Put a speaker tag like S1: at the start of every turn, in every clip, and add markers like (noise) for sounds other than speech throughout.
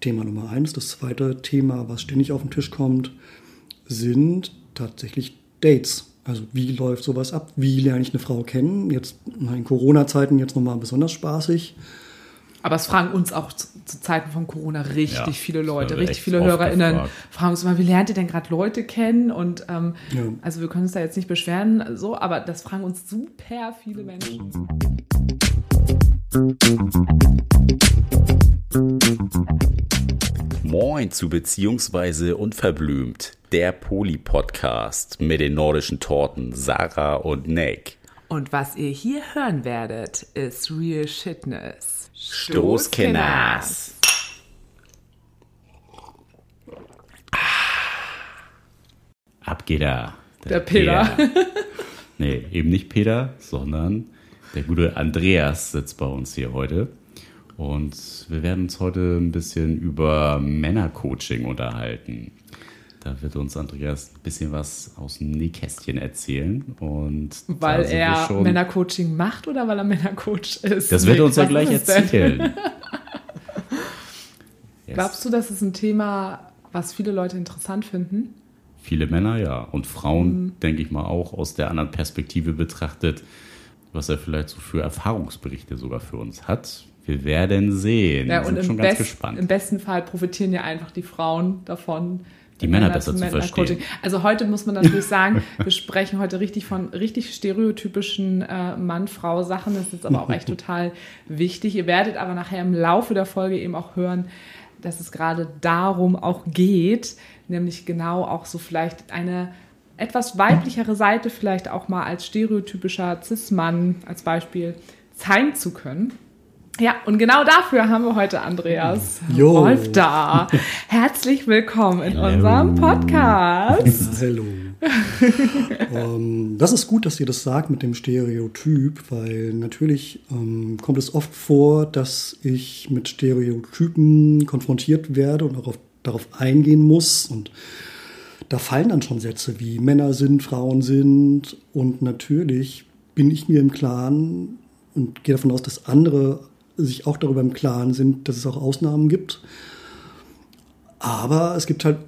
S1: Thema Nummer eins. Das zweite Thema, was ständig auf den Tisch kommt, sind tatsächlich Dates. Also wie läuft sowas ab? Wie lerne ich eine Frau kennen? Jetzt in Corona-Zeiten jetzt nochmal besonders spaßig.
S2: Aber es fragen uns auch zu, zu Zeiten von Corona richtig ja, viele Leute, richtig viele HörerInnen gefragt. fragen uns immer, wie lernt ihr denn gerade Leute kennen? Und ähm, ja. also wir können uns da jetzt nicht beschweren, so, aber das fragen uns super viele Menschen.
S3: Moin zu Beziehungsweise Unverblümt, der Poli-Podcast mit den nordischen Torten Sarah und Nick.
S2: Und was ihr hier hören werdet, ist Real Shitness.
S3: Stoßkenners. Ab geht er.
S2: Der, der Peter. Peter.
S3: nee, eben nicht Peter, sondern der gute Andreas sitzt bei uns hier heute. Und wir werden uns heute ein bisschen über Männercoaching unterhalten. Da wird uns Andreas ein bisschen was aus dem Nähkästchen erzählen. Und
S2: weil er Männercoaching macht oder weil er Männercoach ist?
S3: Das wird er uns ja gleich erzählen. (laughs)
S2: yes. Glaubst du, das ist ein Thema, was viele Leute interessant finden?
S3: Viele Männer, ja. Und Frauen, mhm. denke ich mal, auch aus der anderen Perspektive betrachtet, was er vielleicht so für Erfahrungsberichte sogar für uns hat. Wir werden sehen.
S2: Ja, und sind schon ganz gespannt. Im besten Fall profitieren ja einfach die Frauen davon.
S3: Die Männer, Männer besser zu verstehen.
S2: Also heute muss man natürlich sagen, (laughs) wir sprechen heute richtig von richtig stereotypischen äh, Mann-Frau-Sachen. Das ist aber auch echt (laughs) total wichtig. Ihr werdet aber nachher im Laufe der Folge eben auch hören, dass es gerade darum auch geht, nämlich genau auch so vielleicht eine etwas weiblichere Seite vielleicht auch mal als stereotypischer Cis-Mann als Beispiel zeigen zu können. Ja, und genau dafür haben wir heute Andreas jo. Wolf da. Herzlich willkommen in Hello. unserem Podcast. (laughs)
S1: Hallo. ähm, das ist gut, dass ihr das sagt mit dem Stereotyp, weil natürlich ähm, kommt es oft vor, dass ich mit Stereotypen konfrontiert werde und auch auf, darauf eingehen muss. Und da fallen dann schon Sätze wie Männer sind, Frauen sind. Und natürlich bin ich mir im Klaren und gehe davon aus, dass andere sich auch darüber im Klaren sind, dass es auch Ausnahmen gibt. Aber es gibt halt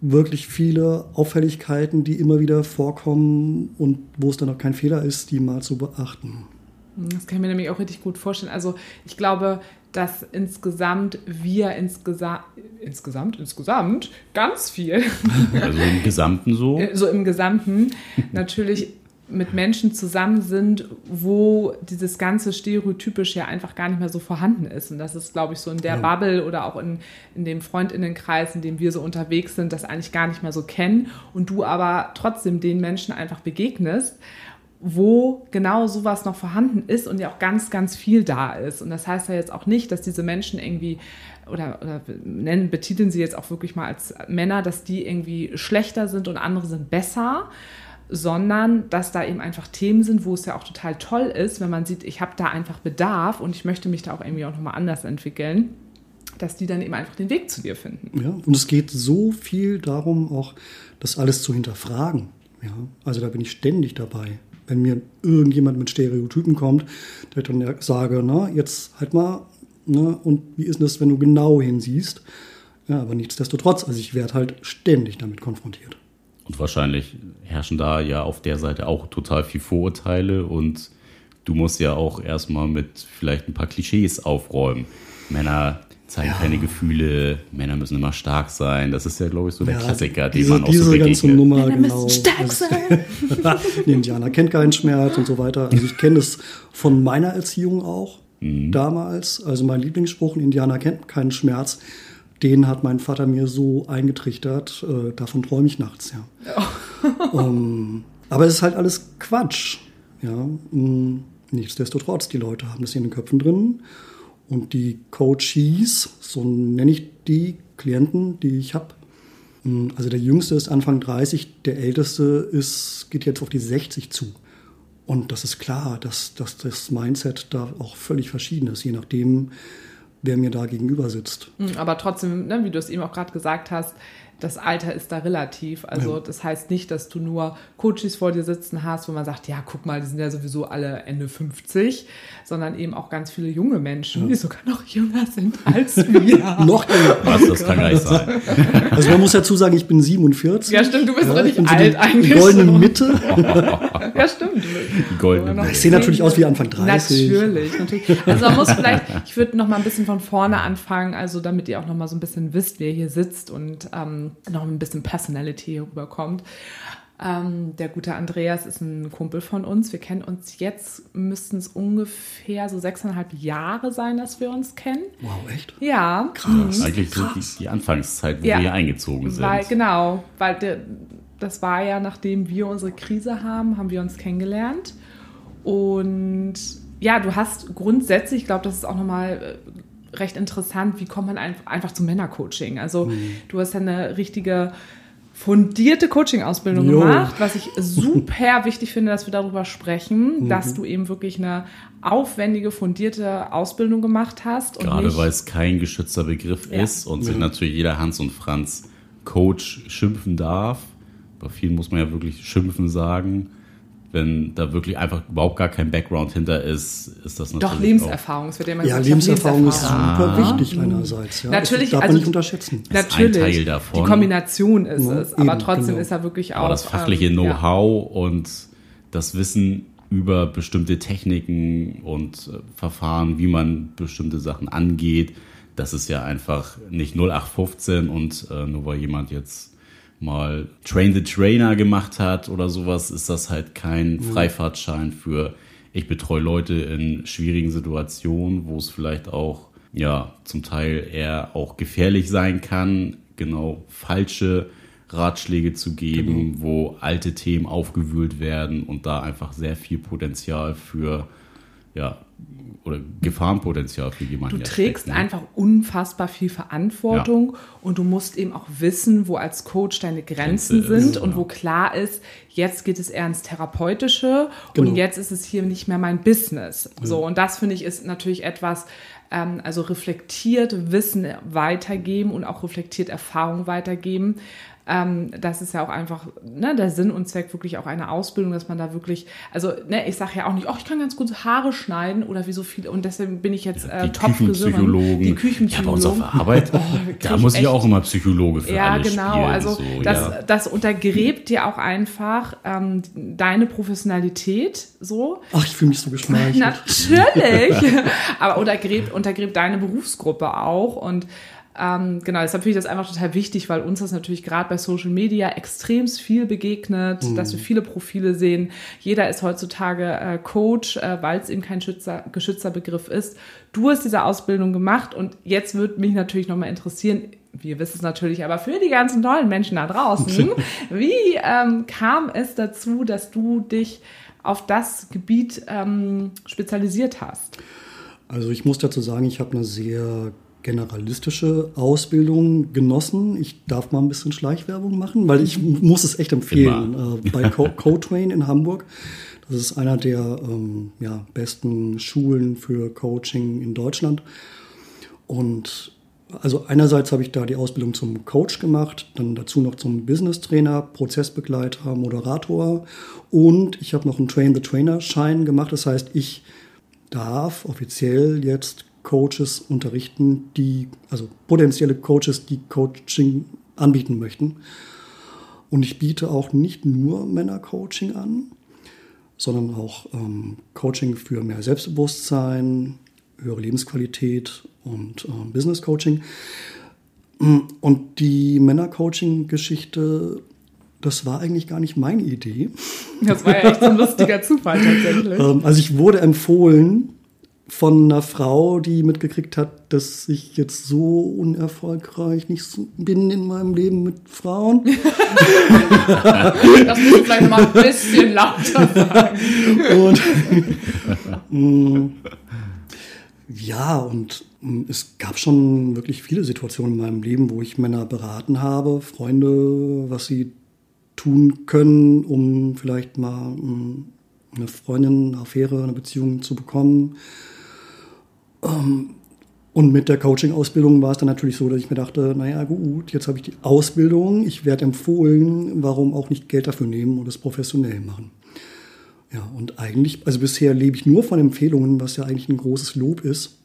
S1: wirklich viele Auffälligkeiten, die immer wieder vorkommen und wo es dann auch kein Fehler ist, die mal zu beachten.
S2: Das kann ich mir nämlich auch richtig gut vorstellen. Also ich glaube, dass insgesamt wir insgesamt, insgesamt, insgesamt ganz viel.
S3: Also im Gesamten so? (laughs)
S2: So im Gesamten natürlich mit Menschen zusammen sind, wo dieses ganze Stereotypisch ja einfach gar nicht mehr so vorhanden ist. Und das ist, glaube ich, so in der. Bubble oder auch in, in dem Freundinnenkreis, in dem wir so unterwegs sind, das eigentlich gar nicht mehr so kennen. Und du aber trotzdem den Menschen einfach begegnest, wo genau sowas noch vorhanden ist und ja auch ganz, ganz viel da ist. Und das heißt ja jetzt auch nicht, dass diese Menschen irgendwie oder, oder nennen, betiteln sie jetzt auch wirklich mal als Männer, dass die irgendwie schlechter sind und andere sind besser, sondern dass da eben einfach Themen sind, wo es ja auch total toll ist, wenn man sieht, ich habe da einfach Bedarf und ich möchte mich da auch irgendwie auch nochmal anders entwickeln, dass die dann eben einfach den Weg zu dir finden.
S1: Ja, und es geht so viel darum, auch das alles zu hinterfragen. Ja, also da bin ich ständig dabei. Wenn mir irgendjemand mit Stereotypen kommt, der dann sage, na, jetzt halt mal, ne, und wie ist das, wenn du genau hinsiehst? Ja, aber nichtsdestotrotz, also ich werde halt ständig damit konfrontiert.
S3: Und wahrscheinlich herrschen da ja auf der Seite auch total viel Vorurteile und du musst ja auch erstmal mit vielleicht ein paar Klischees aufräumen. Männer zeigen ja. keine Gefühle, Männer müssen immer stark sein. Das ist ja, glaube ich, so der ja, Klassiker,
S1: diese,
S3: den man auch
S1: diese
S3: so begegnet.
S1: ganze Nummer,
S2: Männer
S1: genau.
S2: müssen stark sein. (laughs)
S1: die Indianer kennt keinen Schmerz und so weiter. Also ich kenne es von meiner Erziehung auch mhm. damals. Also mein Lieblingsspruch, ein Indianer kennt keinen Schmerz den hat mein Vater mir so eingetrichtert, äh, davon träume ich nachts, ja. Oh. um, aber es ist halt alles Quatsch. Ja. Um, nichtsdestotrotz, die Leute haben das in den Köpfen drin. Und die Coaches, so nenne ich die Klienten, die ich habe, also der Jüngste ist Anfang 30, der Älteste ist, geht jetzt auf die 60 zu. Und das ist klar, dass, dass das Mindset da auch völlig verschieden ist, je nachdem, wer mir da gegenüber sitzt.
S2: Hm, aber trotzdem, ne, wie du es eben auch gerade gesagt hast, das Alter ist da relativ. Also das heißt nicht, dass du nur Coaches vor dir sitzen hast, wo man sagt, ja, guck mal, die sind ja sowieso alle Ende 50, sondern eben auch ganz viele junge Menschen, die sogar noch jünger sind (laughs) als wir. (laughs)
S1: Noch jünger.
S3: Was, das kann gar nicht sein.
S1: Also man muss dazu sagen, ich bin 47.
S2: Ja, stimmt, du bist
S1: Ja, ich
S2: richtig
S1: so
S2: alt
S1: die,
S2: eigentlich.
S1: Goldene
S2: so.
S1: Mitte. (laughs)
S2: Ja, stimmt.
S3: Die goldene.
S1: Ich sehe natürlich aus wie Anfang 30.
S2: Natürlich, natürlich. Also man muss vielleicht, (laughs) ich würde noch mal ein bisschen von vorne anfangen, also damit ihr auch noch mal so ein bisschen wisst, wer hier sitzt und ähm, noch ein bisschen Personality hier rüberkommt. Ähm, der gute Andreas ist ein Kumpel von uns. Wir kennen uns jetzt, müssten es ungefähr so sechseinhalb Jahre sein, dass wir uns kennen.
S1: Wow, echt?
S2: Ja.
S3: Das ist eigentlich so die, die Anfangszeit, wo
S2: Ja.
S3: wir hier eingezogen sind.
S2: Weil, genau, weil der, das war ja, nachdem wir unsere Krise haben, haben wir uns kennengelernt. Und ja, du hast grundsätzlich, ich glaube, das ist auch nochmal äh, recht interessant, wie kommt man einfach, zum Männercoaching? Also du hast ja eine richtige fundierte Coaching-Ausbildung gemacht, was ich super (laughs) wichtig finde, dass wir darüber sprechen, dass du eben wirklich eine aufwendige, fundierte Ausbildung gemacht hast. Und
S3: Gerade weil es kein geschützter Begriff
S2: Ja.
S3: ist und sich natürlich jeder Hans und Franz Coach schimpfen darf. Bei vielen muss man ja wirklich schimpfen sagen. Wenn da wirklich einfach überhaupt gar kein Background hinter ist, ist das natürlich.
S2: Doch, Lebenserfahrung. Es wird ja immer
S1: Ja,
S2: gesagt,
S1: Lebenserfahrung ist
S2: Lebenserfahrung.
S1: super wichtig einerseits. Ja.
S2: Natürlich,
S1: das darf man
S2: also-
S1: nicht unterschätzen.
S3: ist ein
S2: Natürlich.
S3: Teil davon.
S2: Die Kombination ist
S1: Ja,
S2: es, aber
S1: eben,
S2: trotzdem
S1: genau.
S2: ist er wirklich auch.
S3: Aber das fachliche
S2: ähm, ja.
S3: Know-how und das Wissen über bestimmte Techniken und äh, Verfahren, wie man bestimmte Sachen angeht, das ist ja einfach nicht 0815 und äh, nur weil jemand jetzt mal Train the Trainer gemacht hat oder sowas, ist das halt kein Freifahrtschein für ich betreue Leute in schwierigen Situationen, wo es vielleicht auch ja zum Teil eher auch gefährlich sein kann, genau falsche Ratschläge zu geben, wo alte Themen aufgewühlt werden und da einfach sehr viel Potenzial für ja oder Gefahrenpotenzial für jemanden
S2: Du
S3: ja
S2: trägst
S3: steckt, ne?
S2: einfach unfassbar viel Verantwortung und du musst eben auch wissen, wo als Coach deine Grenzen
S3: Grenze ist,
S2: sind und
S3: ja.
S2: wo klar ist, jetzt geht es eher ins Therapeutische
S1: Genau.
S2: und jetzt ist es hier nicht mehr mein Business. So, und das finde ich ist natürlich etwas, ähm, also reflektiert Wissen weitergeben und auch reflektiert Erfahrung weitergeben. Ähm, das ist ja auch einfach ne, der Sinn und Zweck wirklich auch eine Ausbildung, dass man da wirklich, also ne, ich sage ja auch nicht, oh, ich kann ganz gut Haare schneiden oder wie so viel und deswegen bin ich jetzt äh,
S3: die
S2: Top-Friseurin.
S3: Küchenpsychologen.
S2: Die
S3: Ja, bei uns auf Arbeit, (laughs)
S2: krieg
S3: da muss ich
S2: echt-
S3: auch immer Psychologe für
S2: ja, genau.
S3: spielen.
S2: Also
S3: so,
S2: das,
S3: ja.
S2: das untergräbt dir auch einfach ähm, deine Professionalität so.
S1: Ach, ich fühle mich so geschmeichelt. (laughs)
S2: Natürlich. Aber untergräbt, untergräbt deine Berufsgruppe auch. Und ähm, genau, deshalb finde ich das einfach total wichtig, weil uns das natürlich gerade bei Social Media extrem viel begegnet, dass wir viele Profile sehen. Jeder ist heutzutage äh, Coach, äh, weil es eben kein Schützer, geschützter Begriff ist. Du hast diese Ausbildung gemacht und jetzt würde mich natürlich nochmal interessieren, wir wissen es natürlich, aber für die ganzen tollen Menschen da draußen, wie ähm, kam es dazu, dass du dich auf das Gebiet ähm, spezialisiert hast?
S1: Also ich muss dazu sagen, ich habe eine sehr generalistische Ausbildung genossen. Ich darf mal ein bisschen Schleichwerbung machen, weil ich muss es echt empfehlen. Äh, bei Co (laughs) CoTrain in Hamburg. Das ist einer der ähm, ja, besten Schulen für Coaching in Deutschland. Und also einerseits habe ich da die Ausbildung zum Coach gemacht, dann dazu noch zum Business Trainer, Prozessbegleiter, Moderator und ich habe noch einen Train the Trainer Schein gemacht. Das heißt, ich darf offiziell jetzt Coaches unterrichten, die, also potenzielle Coaches, die Coaching anbieten möchten. Und ich biete auch nicht nur Männercoaching an, sondern auch ähm, Coaching für mehr Selbstbewusstsein, höhere Lebensqualität und ähm, Business Coaching. Und die Männercoaching-Geschichte, das war eigentlich gar nicht meine Idee.
S2: Das war ja echt so ein lustiger Zufall tatsächlich.
S1: Ähm, also ich wurde empfohlen von einer Frau, die mitgekriegt hat, dass ich jetzt so unerfolgreich nicht so bin in meinem Leben mit Frauen.
S2: Das musst du vielleicht mal ein bisschen lauter sagen.
S1: Und mm, ja, und mm, es gab schon wirklich viele Situationen in meinem Leben, wo ich Männer beraten habe, Freunde, was sie tun können, um vielleicht mal mm, eine Freundin, eine Affäre, eine Beziehung zu bekommen. Ähm, Und mit der Coaching-Ausbildung war es dann natürlich so, dass ich mir dachte, naja gut, jetzt habe ich die Ausbildung, ich werde empfohlen, warum auch nicht Geld dafür nehmen und es professionell machen. Ja, und eigentlich, also bisher lebe ich nur von Empfehlungen, was ja eigentlich ein großes Lob ist.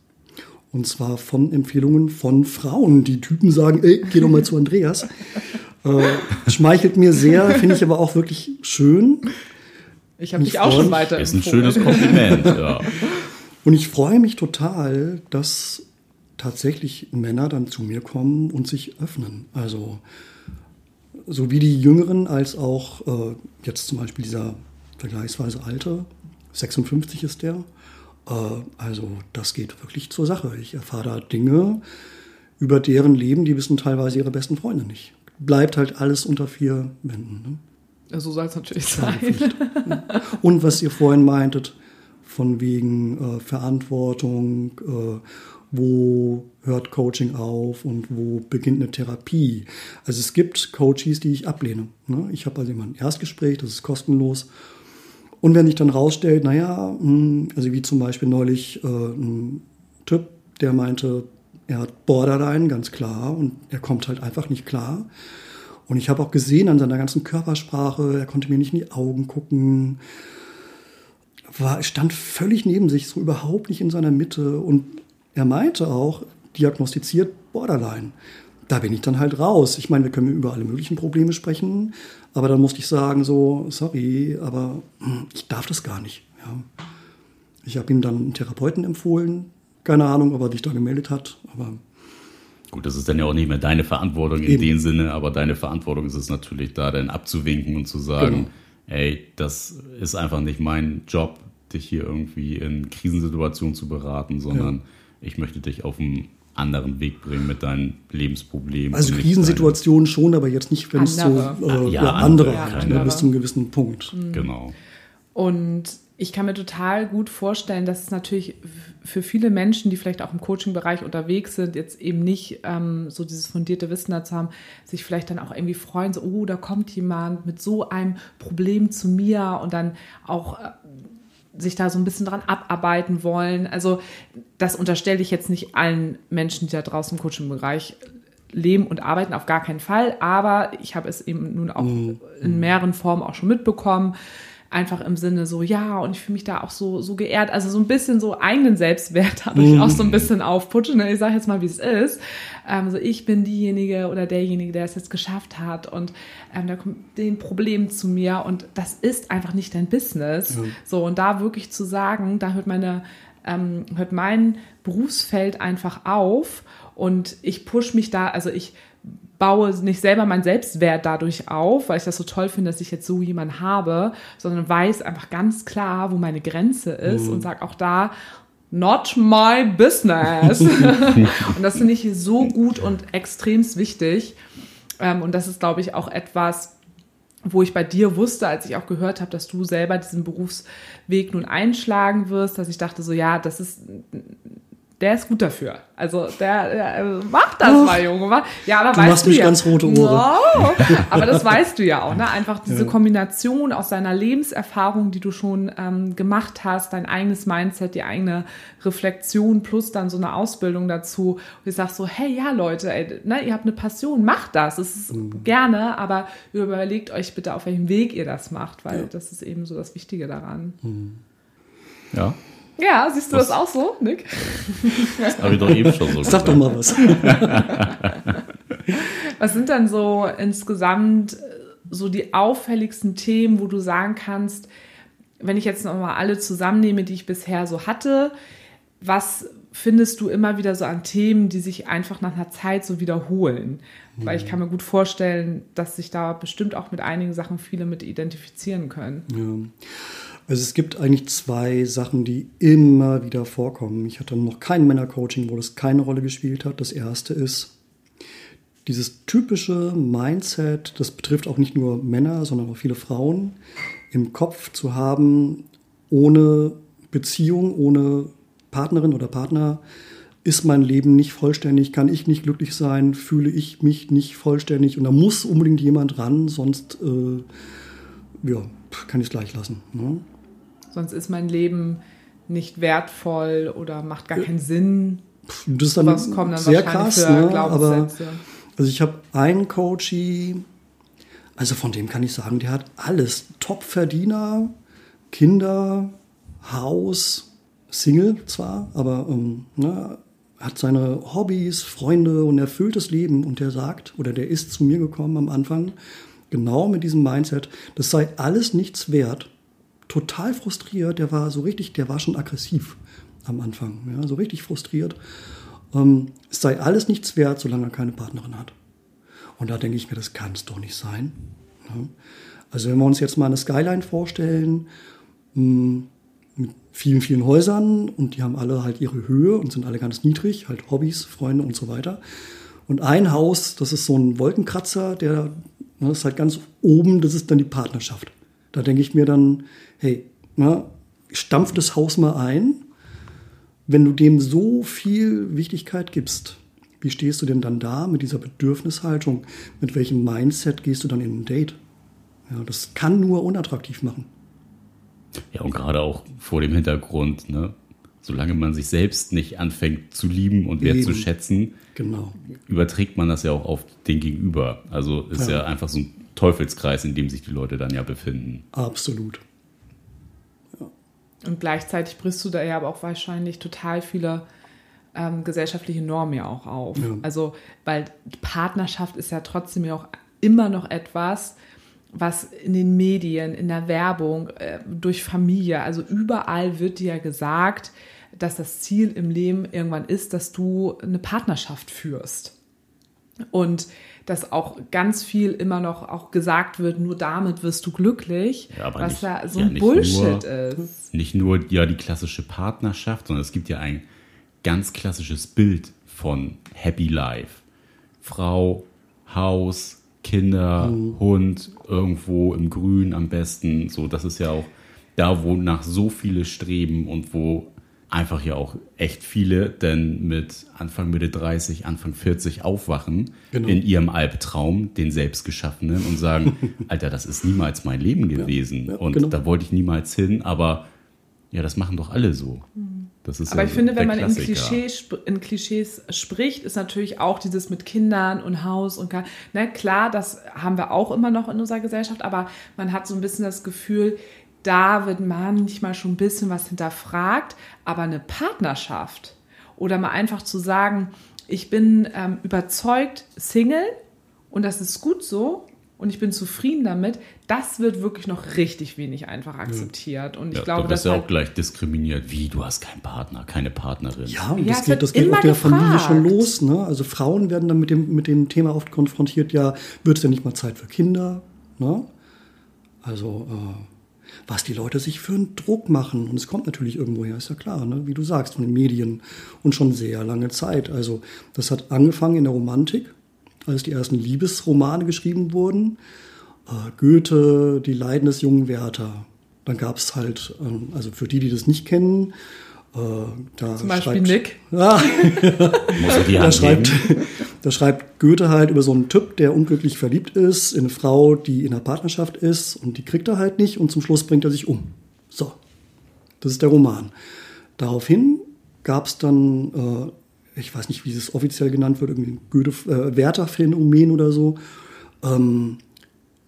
S1: Und zwar von Empfehlungen von Frauen. Die Typen sagen, ey, geh doch mal zu Andreas. (laughs) Äh, schmeichelt mir sehr, finde ich aber auch wirklich schön.
S2: Ich habe dich auch schon weiter.
S3: Ist ein schönes Kompliment, ja. (laughs)
S1: Und ich freue mich total, dass tatsächlich Männer dann zu mir kommen und sich öffnen. Also sowie die Jüngeren als auch äh, jetzt zum Beispiel dieser vergleichsweise alte, 56 ist der. Äh, also das geht wirklich zur Sache. Ich erfahre da Dinge über deren Leben, die wissen teilweise ihre besten Freunde nicht. Bleibt halt alles unter vier Wänden.
S2: Ne? So soll es natürlich sein.
S1: Und was ihr vorhin meintet, von wegen äh, Verantwortung, äh, wo hört Coaching auf und wo beginnt eine Therapie. Also es gibt Coaches, die ich ablehne. Ne? Ich habe also immer ein Erstgespräch, das ist kostenlos. Und wenn sich dann rausstellt, naja, hm, also wie zum Beispiel neulich äh, ein Typ, der meinte, er hat Borderline, ganz klar, und er kommt halt einfach nicht klar. Und ich habe auch gesehen an seiner ganzen Körpersprache, er konnte mir nicht in die Augen gucken, war, stand völlig neben sich, so überhaupt nicht in seiner Mitte. Und er meinte auch, diagnostiziert Borderline. Da bin ich dann halt raus. Ich meine, wir können über alle möglichen Probleme sprechen, aber dann musste ich sagen, so, sorry, aber hm, ich darf das gar nicht. Ja. Ich habe ihm dann einen Therapeuten empfohlen. Keine Ahnung, ob er sich da gemeldet hat, aber
S3: Gut, das ist dann ja auch nicht mehr deine Verantwortung in Eben. dem Sinne, aber deine Verantwortung ist es natürlich da, dann abzuwinken und zu sagen, genau. Ey, das ist einfach nicht mein Job, dich hier irgendwie in Krisensituationen zu beraten, sondern ja. ich möchte dich auf einen anderen Weg bringen mit deinen Lebensproblemen.
S1: Also Krisensituationen schon, aber jetzt nicht, wenn es so äh, ja, andere, ja, halt, ne, bis zu einem gewissen Punkt.
S3: Mhm. Genau.
S2: Und ich kann mir total gut vorstellen, dass es natürlich für viele Menschen, die vielleicht auch im Coaching-Bereich unterwegs sind, jetzt eben nicht ähm, so dieses fundierte Wissen dazu haben, sich vielleicht dann auch irgendwie freuen, so, oh, da kommt jemand mit so einem Problem zu mir und dann auch äh, sich da so ein bisschen dran abarbeiten wollen. Also das unterstelle ich jetzt nicht allen Menschen, die da draußen im Coaching-Bereich leben und arbeiten, auf gar keinen Fall. Aber ich habe es eben nun auch mhm. in mehreren Formen auch schon mitbekommen, einfach im Sinne so, ja, und ich fühle mich da auch so, so geehrt. Also so ein bisschen so eigenen Selbstwert (laughs) dadurch mm. auch so ein bisschen aufputschen. Ne? Ich sage jetzt mal, wie es ist. Ähm, so ich bin diejenige oder derjenige, der es jetzt geschafft hat und ähm, da kommt den Problem zu mir und das ist einfach nicht dein Business. Ja. So und da wirklich zu sagen, da hört meine, ähm, hört mein Berufsfeld einfach auf und ich push mich da, also ich baue nicht selber meinen Selbstwert dadurch auf, weil ich das so toll finde, dass ich jetzt so jemanden habe, sondern weiß einfach ganz klar, wo meine Grenze ist mhm. und sage auch da, not my business. (laughs) (laughs) und das finde ich so gut und extremst wichtig. Ähm, und das ist, glaube ich, auch etwas, wo ich bei dir wusste, als ich auch gehört habe, dass du selber diesen Berufsweg nun einschlagen wirst, dass ich dachte so, ja, das ist der ist gut dafür. Also der, der äh, macht das oh, mal, Junge. Ja, aber
S1: du
S2: weißt
S1: machst du mich ja, ganz rote Ohren. No,
S2: aber das (laughs) weißt du ja auch, ne? Einfach diese ja. Kombination aus deiner Lebenserfahrung, die du schon ähm, gemacht hast, dein eigenes Mindset, die eigene Reflexion plus dann so eine Ausbildung dazu. Und ich sag so, hey, ja, Leute, ey, ne, ihr habt eine Passion, macht das. Es ist mhm. gerne, aber überlegt euch bitte, auf welchem Weg ihr das macht, weil ja. das ist eben so das Wichtige daran.
S3: Mhm. Ja,
S2: ja, siehst du was? das auch so, Nick?
S3: Das habe ich doch eben schon so (laughs)
S1: Sag doch mal was. (laughs)
S2: was sind dann so insgesamt so die auffälligsten Themen, wo du sagen kannst, wenn ich jetzt nochmal alle zusammennehme, die ich bisher so hatte, was findest du immer wieder so an Themen, die sich einfach nach einer Zeit so wiederholen? Mhm. Weil ich kann mir gut vorstellen, dass sich da bestimmt auch mit einigen Sachen viele mit identifizieren können.
S1: Ja. Also es gibt eigentlich zwei Sachen, die immer wieder vorkommen. Ich hatte noch kein Männercoaching, wo das keine Rolle gespielt hat. Das erste ist dieses typische Mindset, das betrifft auch nicht nur Männer, sondern auch viele Frauen, im Kopf zu haben, ohne Beziehung, ohne Partnerin oder Partner ist mein Leben nicht vollständig, kann ich nicht glücklich sein, fühle ich mich nicht vollständig und da muss unbedingt jemand ran, sonst äh, ja, kann ich es gleich lassen. Ne?
S2: Sonst ist mein Leben nicht wertvoll oder macht gar keinen Sinn.
S1: das ist dann,
S2: Was kommen dann
S1: sehr
S2: wahrscheinlich
S1: krass,
S2: für
S1: ne? aber
S2: Glaubenssätze?
S1: also ich habe einen Coachie, also von dem kann ich sagen, der hat alles. Top-Verdiener, Kinder, Haus, Single zwar, aber ähm, ne, hat seine Hobbys, Freunde und erfülltes Leben und der sagt, oder der ist zu mir gekommen am Anfang, genau mit diesem Mindset, das sei alles nichts wert. Total frustriert, der war so richtig, der war schon aggressiv am Anfang, ja, so richtig frustriert. Ähm, es sei alles nichts wert, solange er keine Partnerin hat. Und da denke ich mir, das kann es doch nicht sein. ne? Also wenn wir uns jetzt mal eine Skyline vorstellen, mh, mit vielen, vielen Häusern und die haben alle halt ihre Höhe und sind alle ganz niedrig, halt Hobbys, Freunde und so weiter. Und ein Haus, das ist so ein Wolkenkratzer, der ne, ist halt ganz oben, das ist dann die Partnerschaft. Da denke ich mir dann, hey, ne, stampf das Haus mal ein. Wenn du dem so viel Wichtigkeit gibst, wie stehst du denn dann da mit dieser Bedürfnishaltung? Mit welchem Mindset gehst du dann in ein Date? Ja, das kann nur unattraktiv machen.
S3: Ja, und gerade auch vor dem Hintergrund, ne? Solange man sich selbst nicht anfängt zu lieben und wertzuschätzen,
S1: Genau.
S3: überträgt man das ja auch auf den Gegenüber. Also ist ja.
S1: Ja.
S3: einfach so ein Teufelskreis, in dem sich die Leute dann ja befinden.
S1: Absolut.
S2: Und gleichzeitig brichst du da ja aber auch wahrscheinlich total viele ähm, gesellschaftliche Normen ja auch auf.
S1: Ja.
S2: Also, weil Partnerschaft ist ja trotzdem ja auch immer noch etwas, was in den Medien, in der Werbung, äh, durch Familie, also überall wird dir ja gesagt, dass das Ziel im Leben irgendwann ist, dass du eine Partnerschaft führst. Und dass auch ganz viel immer noch auch gesagt wird, nur damit wirst du glücklich,
S3: Ja, aber
S2: was
S3: nicht-
S2: ja so ein Bullshit
S3: nur-
S2: ist.
S3: Nicht nur ja die klassische Partnerschaft, sondern es gibt ja ein ganz klassisches Bild von Happy Life. Frau, Haus, Kinder, Hund, irgendwo im Grün am besten. So, das ist ja auch da, wo nach so viele streben und wo einfach ja auch echt viele denn mit Anfang Mitte 30, Anfang 40 aufwachen
S1: Genau.
S3: in ihrem Albtraum, den selbstgeschaffenen und sagen, (laughs) Alter, das ist niemals mein Leben gewesen
S1: ja,
S3: und
S1: genau.
S3: da wollte ich niemals hin, aber ja, das machen doch alle so. Das ist
S2: Aber
S3: ja
S2: ich finde, wenn man in. Klischee, in Klischees spricht, ist natürlich auch dieses mit Kindern und Haus und ne, klar, das haben wir auch immer noch in unserer Gesellschaft, aber man hat so ein bisschen das Gefühl, da wird manchmal schon ein bisschen was hinterfragt, aber eine Partnerschaft oder mal einfach zu sagen, ich bin ähm, überzeugt Single und das ist gut so und ich bin zufrieden damit, das wird wirklich noch richtig wenig einfach akzeptiert. Und ich
S3: ja,
S2: glaube,
S3: da
S2: dass
S3: wirst du
S2: halt
S3: auch gleich diskriminiert. Wie, du hast keinen Partner, keine Partnerin.
S1: Ja, und
S2: Ja,
S1: das geht, das geht auch der Familie
S2: gefragt.
S1: schon los. Ne? Also Frauen werden dann mit dem, mit dem Thema oft konfrontiert, ja, wird es denn nicht mal Zeit für Kinder? Ne? Also, äh, was die Leute sich für einen Druck machen. Und es kommt natürlich irgendwo her, ist ja klar, ne? wie du sagst, von den Medien und schon sehr lange Zeit. Also, das hat angefangen in der Romantik, als die ersten Liebesromane geschrieben wurden. Äh, Goethe, die Leiden des jungen Werther. Dann gab es halt, ähm, also für die, die das nicht kennen, äh, da
S2: zum Beispiel
S1: schreibt-
S2: Nick. (laughs)
S1: Ja, da schreibt, da schreibt Goethe halt über so einen Typ, der unglücklich verliebt ist, in eine Frau, die in einer Partnerschaft ist und die kriegt er halt nicht und zum Schluss bringt er sich um. So, das ist der Roman. Daraufhin gab es dann, äh, ich weiß nicht, wie es offiziell genannt wird, irgendwie ein Goethe, äh, oder so. Ähm,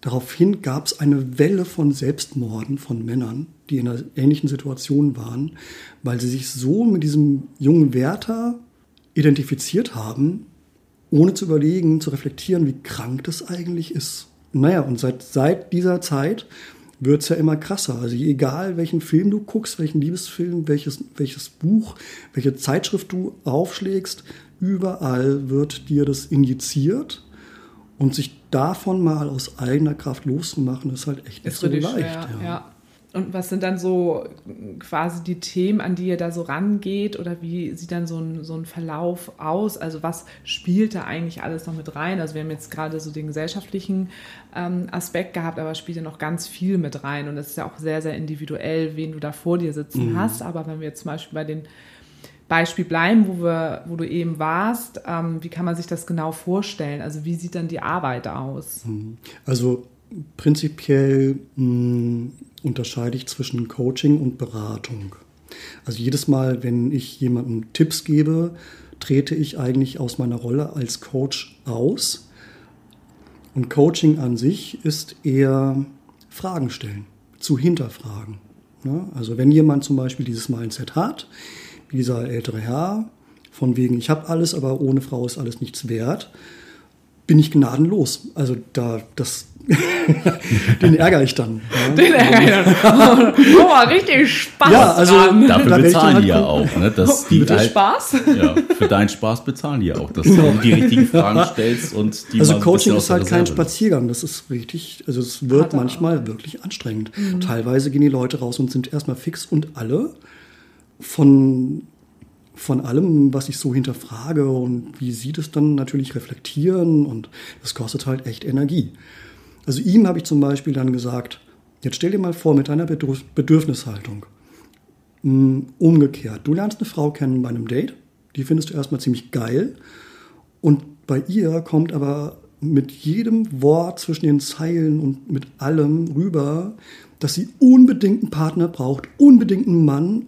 S1: Daraufhin gab es eine Welle von Selbstmorden von Männern, die in einer ähnlichen Situation waren, weil sie sich so mit diesem jungen Werther identifiziert haben, ohne zu überlegen, zu reflektieren, wie krank das eigentlich ist. Naja, und seit, seit dieser Zeit wird es ja immer krasser. Also egal, welchen Film du guckst, welchen Liebesfilm, welches, welches Buch, welche Zeitschrift du aufschlägst, überall wird dir das injiziert. Und sich davon mal aus eigener Kraft loszumachen, ist halt echt nicht
S2: Ist
S1: so
S2: richtig
S1: leicht.
S2: schwer, ja. Und was sind dann so quasi die Themen, an die ihr da so rangeht? Oder wie sieht dann so ein, so ein Verlauf aus? Also was spielt da eigentlich alles noch mit rein? Also wir haben jetzt gerade so den gesellschaftlichen ähm, Aspekt gehabt, aber spielt ja noch ganz viel mit rein. Und es ist ja auch sehr, sehr individuell, wen du da vor dir sitzen hast. Aber wenn wir jetzt zum Beispiel bei den Beispiel bleiben, wo, wir, wo du eben warst, ähm, wie kann man sich das genau vorstellen? Also wie sieht dann die Arbeit aus?
S1: Also prinzipiell mh, unterscheide ich zwischen Coaching und Beratung. Also jedes Mal, wenn ich jemandem Tipps gebe, trete ich eigentlich aus meiner Rolle als Coach aus. Und Coaching an sich ist eher Fragen stellen, zu hinterfragen. Ne? Also wenn jemand zum Beispiel dieses Mindset hat, dieser ältere Herr, von wegen, ich habe alles, aber ohne Frau ist alles nichts wert, bin ich gnadenlos. Also da, das, (laughs) den ärgere ich dann. Ja. Den ärgere ich dann.
S2: Oh, oh, richtig Spaß. Ja,
S3: also dran. dafür bezahlen die ja auch. Ne, dass (laughs)
S2: die halt, Spaß?
S3: Ja, für deinen Spaß bezahlen die ja auch, dass du die richtigen (laughs) Fragen stellst und die
S1: Also Coaching ist halt kein Spaziergang. Das ist richtig, also es wird Hat manchmal wirklich anstrengend. Mhm. Teilweise gehen die Leute raus und sind erstmal fix und alle von von allem, was ich so hinterfrage und wie sie das dann natürlich reflektieren und das kostet halt echt Energie. Also ihm habe ich zum Beispiel dann gesagt, jetzt stell dir mal vor mit einer Bedürfnishaltung. Hm, umgekehrt, du lernst eine Frau kennen bei einem Date, die findest du erstmal ziemlich geil und bei ihr kommt aber mit jedem Wort zwischen den Zeilen und mit allem rüber, dass sie unbedingt einen Partner braucht, unbedingt einen Mann,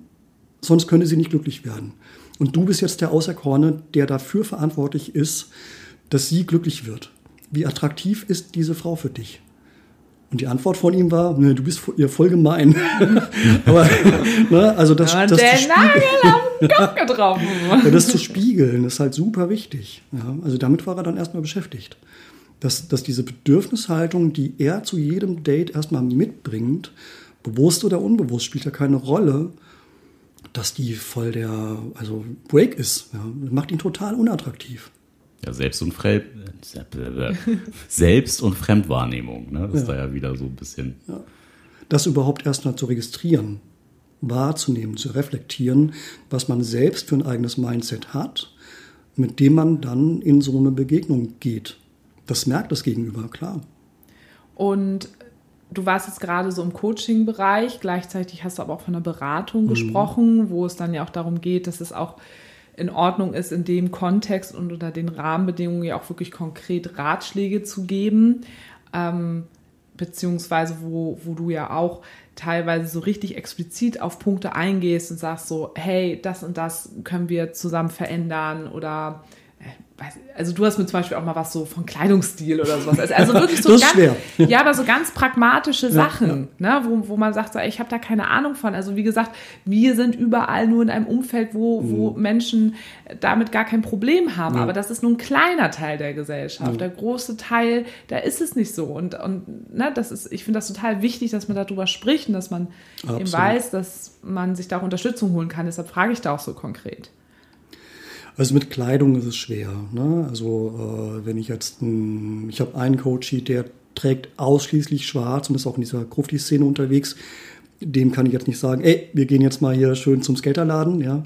S1: sonst könnte sie nicht glücklich werden. Und du bist jetzt der Auserkorene, der dafür verantwortlich ist, dass sie glücklich wird. Wie attraktiv ist diese Frau für dich? Und die Antwort von ihm war, ne, du bist ihr voll gemein. (laughs) Aber, ne, also das, ja,
S2: das der zu Nagel auf den Kopf (laughs) getroffen.
S1: ja, das zu spiegeln ist halt super wichtig. Ja, also damit war er dann erstmal beschäftigt. Dass, dass diese Bedürfnishaltung, die er zu jedem Date erstmal mitbringt, bewusst oder unbewusst, spielt ja keine Rolle, dass die voll der, also Break ist. Ja. Macht ihn total unattraktiv.
S3: Ja, Selbst- und, Fremd, Selbst und Fremdwahrnehmung, ne? das ja. ist da ja wieder so ein bisschen. Ja.
S1: Das überhaupt erstmal zu registrieren, wahrzunehmen, zu reflektieren, was man selbst für ein eigenes Mindset hat, mit dem man dann in so eine Begegnung geht. Das merkt das Gegenüber, klar.
S2: Und du warst jetzt gerade so im Coaching-Bereich, gleichzeitig hast du aber auch von der Beratung mhm. gesprochen, wo es dann ja auch darum geht, dass es auch in Ordnung ist, in dem Kontext und unter den Rahmenbedingungen ja auch wirklich konkret Ratschläge zu geben. Ähm, beziehungsweise wo, wo du ja auch teilweise so richtig explizit auf Punkte eingehst und sagst so, hey, das und das können wir zusammen verändern oder also du hast mir zum Beispiel auch mal was so von Kleidungsstil oder sowas. Also, also wirklich so ganz,
S1: schwer. (laughs)
S2: ja, aber so ganz pragmatische Sachen, ja, Ne, wo, wo man sagt, so, ich habe da keine Ahnung von. Also wie gesagt, wir sind überall nur in einem Umfeld, wo, wo mhm. Menschen damit gar kein Problem haben. Ja. Aber das ist nur ein kleiner Teil der Gesellschaft. Ja. Der große Teil, da ist es nicht so. Und, und ne, das ist, ich finde das total wichtig, dass man darüber spricht und dass man Absolut. eben weiß, dass man sich da auch Unterstützung holen kann. Deshalb frage ich da auch so konkret.
S1: Also mit Kleidung ist es schwer. Ne? Also äh, wenn ich jetzt, ein, ich habe einen Coach, der trägt ausschließlich schwarz und ist auch in dieser Grufti-Szene unterwegs. Dem kann ich jetzt nicht sagen, ey, wir gehen jetzt mal hier schön zum Skaterladen. Ja?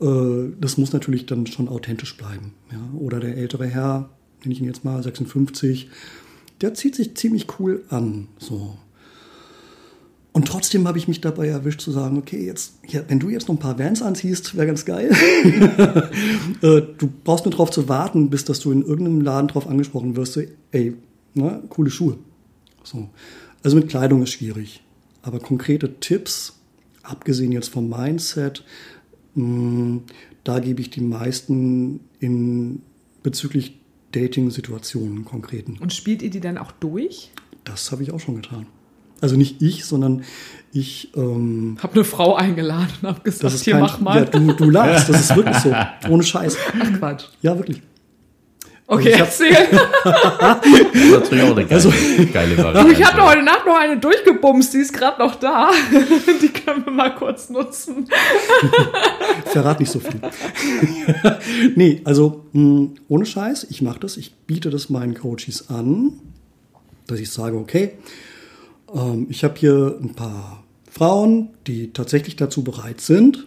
S1: Äh, das muss natürlich dann schon authentisch bleiben. Ja? Oder der ältere Herr, nenne ich ihn jetzt mal, 56, der zieht sich ziemlich cool an. So. Und trotzdem habe ich mich dabei erwischt zu sagen, okay, jetzt, ja, wenn du jetzt noch ein paar Vans anziehst, wäre ganz geil. (laughs) Äh, du brauchst nur darauf zu warten, bis dass du in irgendeinem Laden drauf angesprochen wirst, ey, ne, coole Schuhe. So. Also mit Kleidung ist schwierig. Aber konkrete Tipps, abgesehen jetzt vom Mindset, mh, mm, da gebe ich die meisten in bezüglich Dating-Situationen konkreten.
S2: Und spielt ihr die dann auch durch?
S1: Das habe ich auch schon getan. Also nicht ich, sondern ich. Ähm,
S2: hab eine Frau eingeladen und hab gesagt, hier kein, mach mal.
S1: Ja, du, du lachst, das ist wirklich so. (laughs) Ohne Scheiß.
S2: Ach Quatsch.
S1: Ja, wirklich.
S2: Okay, ich erzähl. (laughs)
S3: das ist natürlich auch eine geile, also, geile (laughs) Variante.
S2: Ich habe heute Nacht noch eine durchgebumst, die ist gerade noch da. Die können wir mal kurz nutzen.
S1: Verrat nicht so viel. nee, also mh, hm, ohne Scheiß, ich mache das, ich biete das meinen Coaches an, dass ich sage, okay, ähm, ich habe hier ein paar Frauen, die tatsächlich dazu bereit sind.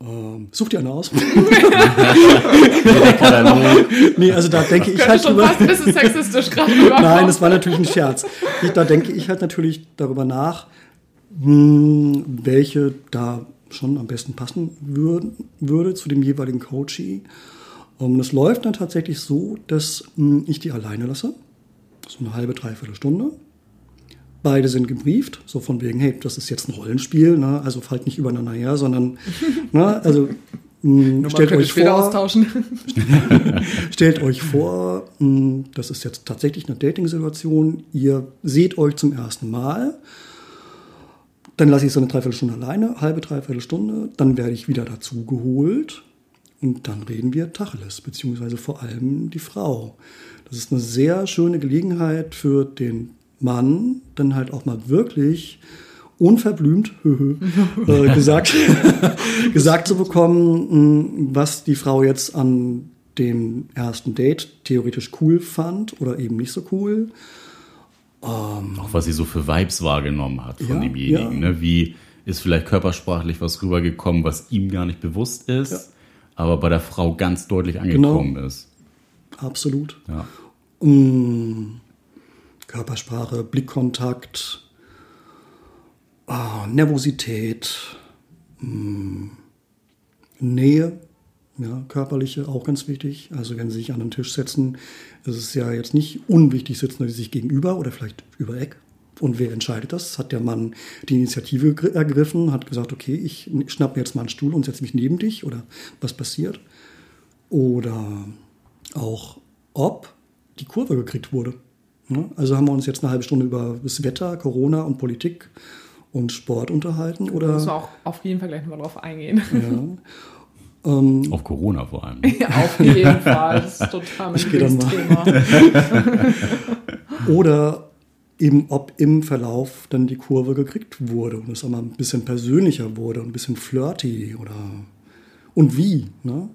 S1: Ähm, such dir eine aus. (laughs) (laughs) nee, also da denke ich halt
S2: schon fast ein bisschen sexistisch gerade (laughs)
S1: Nein, das war natürlich ein Scherz. Ich, da denke ich halt natürlich darüber nach, hm, welche da schon am besten passen würden, würde zu dem jeweiligen Coachee. Und es läuft dann tatsächlich so, dass hm, ich die alleine lasse. So eine halbe, dreiviertel Stunde. Beide sind gebrieft, so von wegen, hey, das ist jetzt ein Rollenspiel, ne? also fallt nicht übereinander her, sondern, (laughs) ne? also Mh, (laughs) stellt euch vor,
S2: austauschen.
S1: stellt euch vor, mh, das ist jetzt tatsächlich eine Dating-Situation. Ihr seht euch zum ersten Mal. Dann lasse ich so eine Dreiviertelstunde alleine, halbe Dreiviertelstunde. Dann werde ich wieder dazu geholt. Und dann reden wir Tacheles, beziehungsweise vor allem die Frau. Das ist eine sehr schöne Gelegenheit für den Mann, dann halt auch mal wirklich unverblümt (laughs) äh, gesagt, (laughs) gesagt zu bekommen, was die Frau jetzt an dem ersten Date theoretisch cool fand oder eben nicht so cool.
S3: Ähm, auch was sie so für Vibes wahrgenommen hat von
S1: ja,
S3: demjenigen.
S1: ja.
S3: Ne? Wie ist vielleicht körpersprachlich was rübergekommen, was ihm gar nicht bewusst ist,
S1: Ja.
S3: aber bei der Frau ganz deutlich angekommen ist.
S1: Absolut.
S3: Ja.
S1: Mm, Körpersprache, Blickkontakt, ah, Nervosität, mm, Nähe, ja, körperliche, auch ganz wichtig. Also wenn Sie sich an den Tisch setzen, ist es ja jetzt nicht unwichtig, sitzen Sie sich gegenüber oder vielleicht über Eck. Und wer entscheidet das? Hat der Mann die Initiative gr- ergriffen, hat gesagt, okay, ich schnapp mir jetzt mal einen Stuhl und setze mich neben dich oder was passiert? Oder auch ob die Kurve gekriegt wurde. Ne? Also haben wir uns jetzt eine halbe Stunde über das Wetter, Corona und Politik und Sport unterhalten
S2: Da müssen wir
S1: oder
S2: auch auf jeden Fall gleich nochmal drauf eingehen.
S1: ja. (laughs) ähm,
S3: Auf Corona vor allem. (laughs)
S2: Ja, auf jeden Fall. Das ist total mein
S1: Ich dann mal.
S2: Lieblingsthema. (laughs)
S1: oder eben ob im Verlauf dann die Kurve gekriegt wurde und es auch mal ein bisschen persönlicher wurde und ein bisschen flirty oder und wie. Ne?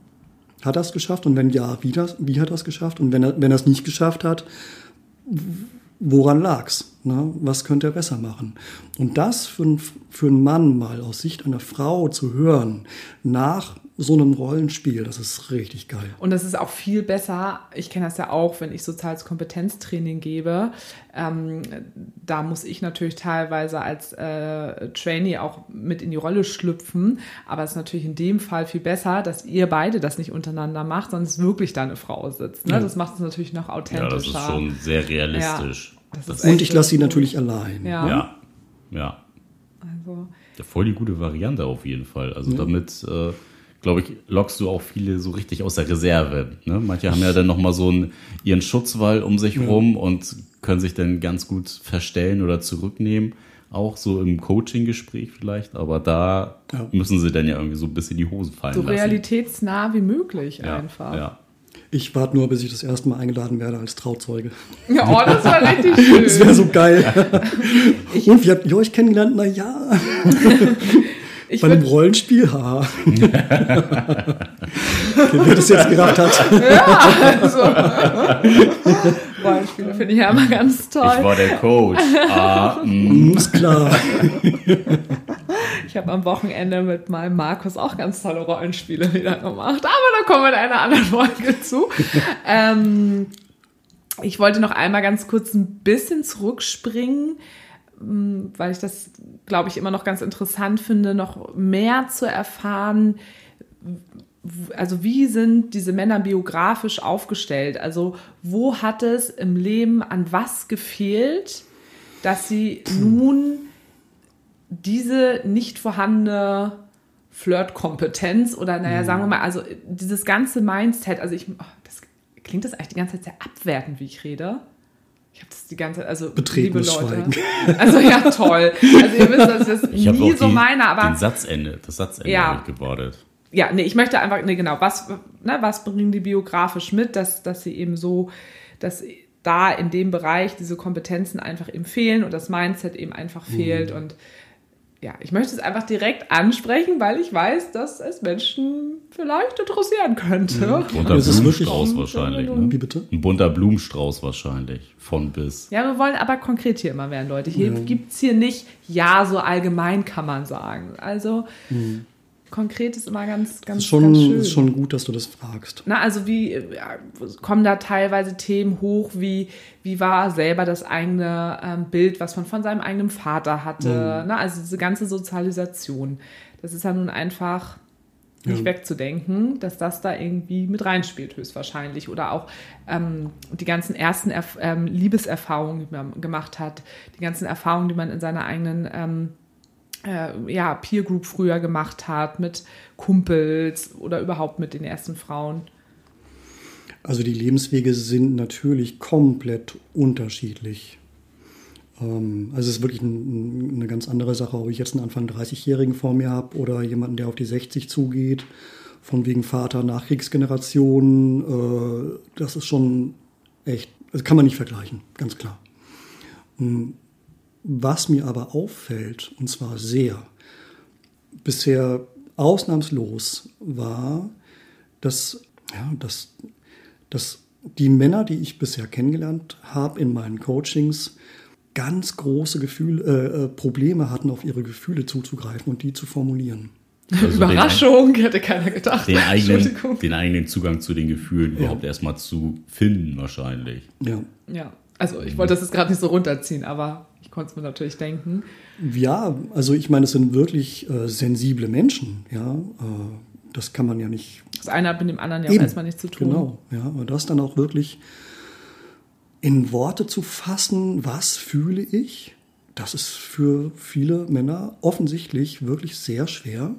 S1: Hat er es geschafft und wenn ja, wie, das, wie hat er es geschafft und wenn er wenn er es nicht geschafft hat, woran lag's? Ne? Was könnte er besser machen? Und das für, für einen Mann mal aus Sicht einer Frau zu hören, nach so einem Rollenspiel, das ist richtig geil.
S2: Und das ist auch viel besser. Ich kenne das ja auch, wenn ich soziales Kompetenztraining gebe. Ähm, da muss ich natürlich teilweise als äh, Trainee auch mit in die Rolle schlüpfen. Aber es ist natürlich in dem Fall viel besser, dass ihr beide das nicht untereinander macht, sondern es wirklich da eine Frau sitzt. Ne?
S1: Ja.
S2: Das macht es natürlich noch
S3: Ja,
S2: authentischer.
S3: das ist schon sehr realistisch.
S2: das
S3: Das
S2: ist
S1: Und ich lasse sie natürlich allein.
S2: Ja.
S3: ja. ja.
S2: Also,
S3: Ja, voll die gute Variante auf jeden Fall. Also damit, äh, glaube ich, lockst du auch viele so richtig aus der Reserve. Ne? Manche haben ja dann nochmal so einen, ihren Schutzwall um sich rum und können sich dann ganz gut verstellen oder zurücknehmen. Auch so im Coaching-Gespräch vielleicht, aber da
S1: Ja.
S3: müssen sie dann ja irgendwie so ein bisschen die Hosen fallen
S2: so
S3: lassen.
S2: realitätsnah wie möglich
S3: ja,
S2: einfach.
S3: Ja.
S1: Ich warte nur, bis ich das erste Mal eingeladen werde als Trauzeuge.
S2: Ja, oh, das war (laughs) richtig schön.
S1: Das wäre so geil. (laughs) Und wie habt ihr euch kennengelernt? Na ja, (laughs)
S2: ich
S1: bei einem Rollenspiel. Haha. (laughs) Wer das jetzt gerafft hat.
S2: also, (laughs) Rollenspiele finde ich ja immer ganz
S3: Ich
S2: toll.
S3: war der Coach. ah, mm. (laughs)
S1: Ist klar.
S2: Ich habe am Wochenende mit meinem Markus auch ganz tolle Rollenspiele wieder gemacht. Aber da kommen wir in einer anderen Folge zu. ähm, ich wollte noch einmal ganz kurz ein bisschen zurückspringen, weil ich das, glaube ich, immer noch ganz interessant finde, noch mehr zu erfahren. Also wie sind diese Männer biografisch aufgestellt? Also wo hat es im Leben an was gefehlt, dass sie nun diese nicht vorhandene Flirtkompetenz oder naja, sagen wir mal, also dieses ganze Mindset, also ich, oh, das klingt das eigentlich die ganze Zeit sehr abwertend, wie ich rede. Ich habe das die ganze Zeit, also liebe
S1: Betretenes
S2: Leute.
S1: Schweigen. (laughs)
S2: Also ja, toll. Also ihr wisst, dass ich das
S3: Ich habe
S2: nie so
S3: die,
S2: meine, aber
S3: den Satzende, das Satzende
S2: Ja.
S3: hab ich gebordet.
S2: ja, nee, ich möchte einfach, nee, genau, was, ne, was bringen die biografisch mit, dass, dass sie eben so, dass da in dem Bereich diese Kompetenzen einfach eben fehlen und das Mindset eben einfach fehlt und ja, ich möchte es einfach direkt ansprechen, weil ich weiß, dass es Menschen vielleicht interessieren könnte.
S3: Bunter
S1: Das ist wirklich-
S3: Blumenstrauß wahrscheinlich.
S1: Wie
S3: Ne?
S1: bitte?
S3: Ein bunter Blumenstrauß wahrscheinlich. Von bis.
S2: Ja, wir wollen aber konkret hier immer werden, Leute. Hier gibt's hier nicht, ja, so allgemein kann man sagen. Also konkret ist immer ganz, ganz,
S1: schon,
S2: ganz schön.
S1: ist schon gut, dass du das fragst.
S2: Na, also wie ja, kommen da teilweise Themen hoch, wie, wie war selber das eigene ähm, Bild, was man von seinem eigenen Vater hatte. Na, also diese ganze Sozialisation. Das ist ja nun einfach nicht
S1: Ja.
S2: wegzudenken, dass das da irgendwie mit reinspielt, höchstwahrscheinlich. Oder auch ähm, die ganzen ersten Erf ähm, Liebeserfahrungen, die man gemacht hat, die ganzen Erfahrungen, die man in seiner eigenen ähm, äh, ja, Peer Group früher gemacht hat, mit Kumpels oder überhaupt mit den ersten Frauen?
S1: Also die Lebenswege sind natürlich komplett unterschiedlich. Ähm, also es ist wirklich ein, eine ganz andere Sache, ob ich jetzt einen Anfang 30-Jährigen vor mir habe oder jemanden, der auf die 60 zugeht, von wegen Vater Nachkriegsgeneration. Äh, das ist schon echt, das kann man nicht vergleichen, ganz klar. Was mir aber auffällt, und zwar sehr, bisher ausnahmslos war, dass, ja, dass, dass die Männer, die ich bisher kennengelernt habe in meinen Coachings, ganz große Gefühle, äh, äh, Probleme hatten, auf ihre Gefühle zuzugreifen und die zu formulieren.
S2: Also Überraschung, den, hätte keiner gedacht.
S3: Den eigenen, den eigenen Zugang zu den Gefühlen ja. überhaupt erstmal zu finden, wahrscheinlich.
S1: Ja.
S2: Ja, also ich wollte das jetzt gerade nicht so runterziehen, aber ich konnte es mir natürlich denken.
S1: Ja, also ich meine, es sind wirklich äh, sensible Menschen, ja. Äh, das kann man ja nicht.
S2: Das eine hat mit dem anderen ja Eben. auch erstmal nichts zu tun.
S1: Genau, ja. Und das dann auch wirklich in Worte zu fassen, was fühle ich, das ist für viele Männer offensichtlich wirklich sehr schwer.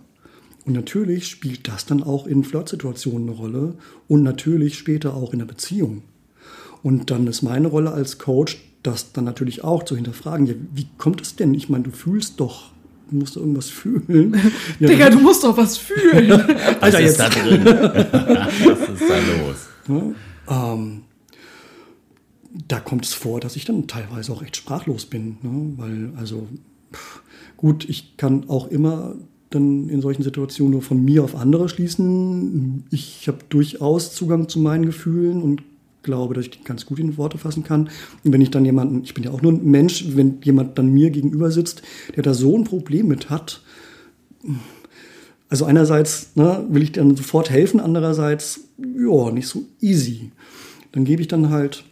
S1: Und natürlich spielt das dann auch in Flirtsituationen eine Rolle und natürlich später auch in der Beziehung. Und dann ist meine Rolle als Coach, das dann natürlich auch zu hinterfragen, ja, wie kommt es denn? Ich meine, du fühlst doch, du musst doch irgendwas fühlen. (laughs)
S2: Ja, Digga, du musst doch was fühlen.
S3: Alter, was ist jetzt. da drin? (laughs) was ist da los?
S1: Ja, ähm, da kommt es vor, dass ich dann teilweise auch echt sprachlos bin. Ne? Weil, also, pff, gut, ich kann auch immer dann in solchen Situationen nur von mir auf andere schließen. Ich habe durchaus Zugang zu meinen Gefühlen und glaube, dass ich die ganz gut in Worte fassen kann. Und wenn ich dann jemanden, ich bin ja auch nur ein Mensch, wenn jemand dann mir gegenüber sitzt, der da so ein Problem mit hat, also einerseits ne, will ich dann sofort helfen, andererseits, ja, nicht so easy. Dann gebe ich dann halt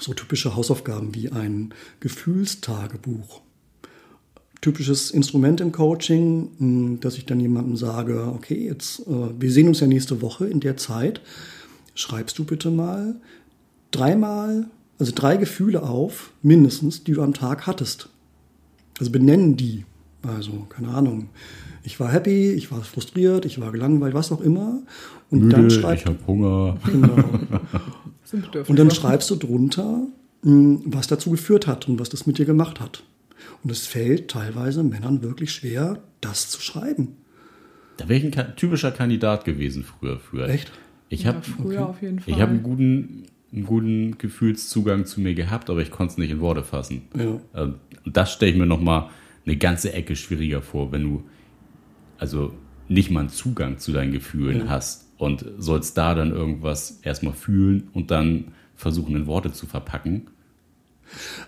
S1: so typische Hausaufgaben wie ein Gefühlstagebuch. Typisches Instrument im Coaching, hm, dass ich dann jemandem sage, okay, jetzt, äh, wir sehen uns ja nächste Woche in der Zeit. Schreibst du bitte mal dreimal, also drei Gefühle auf, mindestens, die du am Tag hattest. Also benennen die. Also, keine Ahnung. Ich war happy, ich war frustriert, ich war gelangweilt, was auch immer.
S3: Und Müde, dann schreibst, ich habe Hunger. Genau. (laughs)
S1: Und dann schreibst du drunter, hm, was dazu geführt hat und was das mit dir gemacht hat. Und es fällt teilweise Männern wirklich schwer, das zu schreiben.
S3: Da wäre ich ein typischer Kandidat gewesen früher. früher.
S1: Echt?
S3: Ich habe
S2: ja, okay.
S3: Ich habe einen guten, einen guten Gefühlszugang zu mir gehabt, aber ich konnte es nicht in Worte fassen.
S1: Ja.
S3: Ähm, und das stelle ich mir nochmal eine ganze Ecke schwieriger vor, wenn du also nicht mal einen Zugang zu deinen Gefühlen ja. hast und sollst da dann irgendwas erstmal fühlen und dann versuchen in Worte zu verpacken.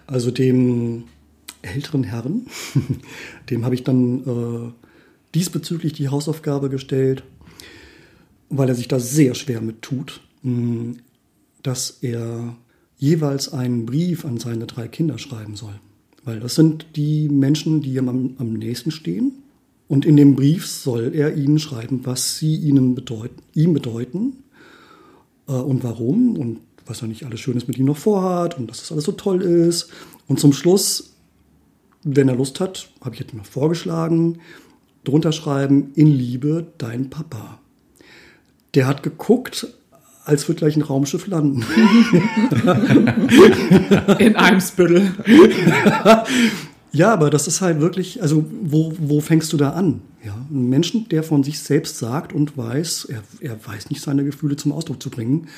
S1: Also dem älteren Herrn, (laughs) dem habe ich dann äh, diesbezüglich die Hausaufgabe gestellt, weil er sich da sehr schwer mit tut, hm, dass er jeweils einen Brief an seine drei Kinder schreiben soll. Weil das sind die Menschen, die ihm am, am nächsten stehen und in dem Brief soll er ihnen schreiben, was sie ihnen bedeuten, ihm bedeuten äh, und warum und was er nicht alles Schönes mit ihm noch vorhat und dass das alles so toll ist. Und zum Schluss, wenn er Lust hat, habe ich jetzt mal vorgeschlagen, drunter schreiben, in Liebe, dein Papa. Der hat geguckt, als wird gleich ein Raumschiff landen. (laughs)
S2: In Eimsbüttel. (laughs)
S1: Ja, aber das ist halt wirklich, also wo, wo fängst du da an? Ja, ein Menschen, der von sich selbst sagt und weiß, er, er weiß nicht, seine Gefühle zum Ausdruck zu bringen.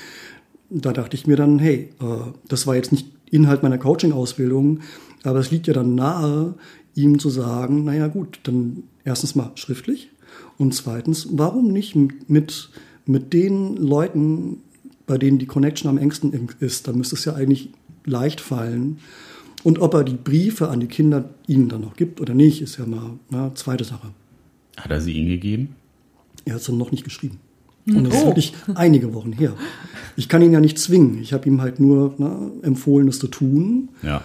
S1: Da dachte ich mir dann, hey, äh, das war jetzt nicht Inhalt meiner Coaching-Ausbildung, aber es liegt ja dann nahe, ihm zu sagen, naja gut, dann erstens mal schriftlich und zweitens, warum nicht mit, mit den Leuten, bei denen die Connection am engsten ist, da müsste es ja eigentlich leicht fallen, und ob er die Briefe an die Kinder ihnen dann noch gibt oder nicht, ist ja mal eine zweite Sache.
S3: Hat er sie ihnen gegeben?
S1: Er hat dann noch nicht geschrieben. Und das oh. ist wirklich einige Wochen her. Ich kann ihn ja nicht zwingen. Ich habe ihm halt nur ne, empfohlen, es zu tun.
S3: Ja.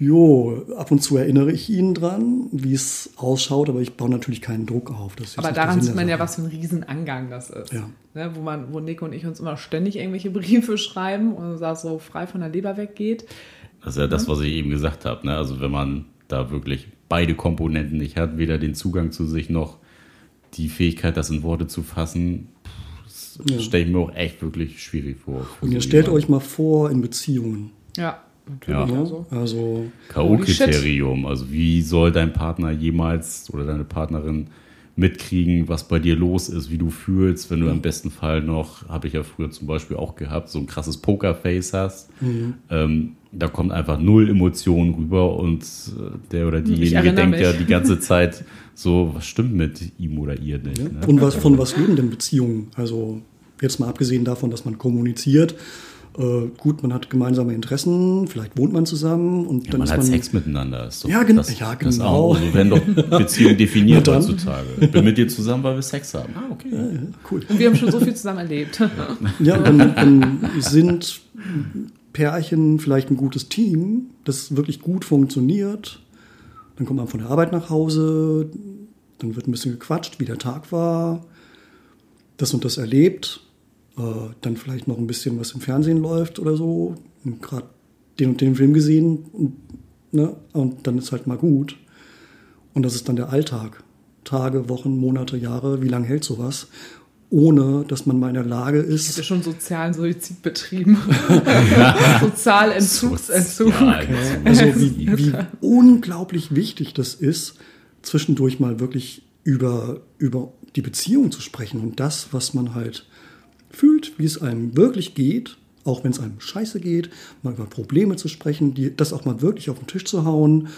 S1: Jo, ab und zu erinnere ich ihn dran, wie es ausschaut, aber ich baue natürlich keinen Druck auf.
S2: aber daran sieht man ja, was für ein Riesenangang das ist.
S1: Ja.
S2: Ne, wo, man, wo Nico und ich uns immer ständig irgendwelche (laughs) Briefe schreiben und das so frei von der Leber weggeht.
S3: Das ist ja das, was ich eben gesagt habe. Ne? Also wenn man da wirklich beide Komponenten nicht hat, weder den Zugang zu sich noch die Fähigkeit, das in Worte zu fassen, das
S1: Ja.
S3: stelle ich mir auch echt wirklich schwierig vor.
S1: Und ihr
S3: so
S1: stellt
S3: jemanden.
S1: euch mal vor in Beziehungen.
S2: Ja.
S3: Ja.
S1: Ja?
S2: Also.
S1: Also,
S3: K.O.-Kriterium. Also wie soll dein Partner jemals oder deine Partnerin mitkriegen, was bei dir los ist, wie du fühlst, wenn du im besten Fall noch, habe ich ja früher zum Beispiel auch gehabt, so ein krasses Pokerface hast.
S2: Mhm.
S3: Ähm, da kommt einfach null Emotionen rüber und äh, der oder diejenige denkt ja
S2: mich.
S3: die ganze (laughs) Zeit so, was stimmt mit ihm oder ihr nicht.
S1: ja.
S3: Ne?
S1: Und was, von was leben denn Beziehungen? Also, jetzt mal abgesehen davon, dass man kommuniziert. Äh, gut, man hat gemeinsame Interessen, vielleicht wohnt man zusammen und
S3: Ja,
S1: dann
S3: man
S1: ist
S3: hat
S1: man.
S3: Sex miteinander. Ist doch
S1: Ja, gen-
S3: das,
S1: ja,
S3: Das
S1: genau.
S3: auch. So werden doch Beziehungen (laughs) definiert heutzutage. Ich bin mit dir zusammen, weil wir Sex haben. Ah, okay.
S1: Cool.
S2: Und wir haben schon so viel zusammen erlebt.
S1: Ja, (laughs) und dann, dann sind Pärchen vielleicht ein gutes Team, das wirklich gut funktioniert. Dann kommt man von der Arbeit nach Hause, dann wird ein bisschen gequatscht, wie der Tag war, das und das erlebt, äh, dann vielleicht noch ein bisschen was im Fernsehen läuft oder so, gerade den und den Film gesehen und, ne, und dann ist halt mal gut. Und das ist dann der Alltag. Tage, Wochen, Monate, Jahre, wie lange hält sowas? Ohne, dass man mal in der Lage
S2: Ich
S1: ist,
S2: hätte schon sozialen Suizid betrieben. Sozialentzugsentzug.
S3: Sozial-
S1: Also wie, (laughs) wie unglaublich wichtig das ist, zwischendurch mal wirklich über, über die Beziehung zu sprechen und das, was man halt fühlt, wie es einem wirklich geht, auch wenn es einem scheiße geht, mal über Probleme zu sprechen, die, das auch mal wirklich auf den Tisch zu hauen,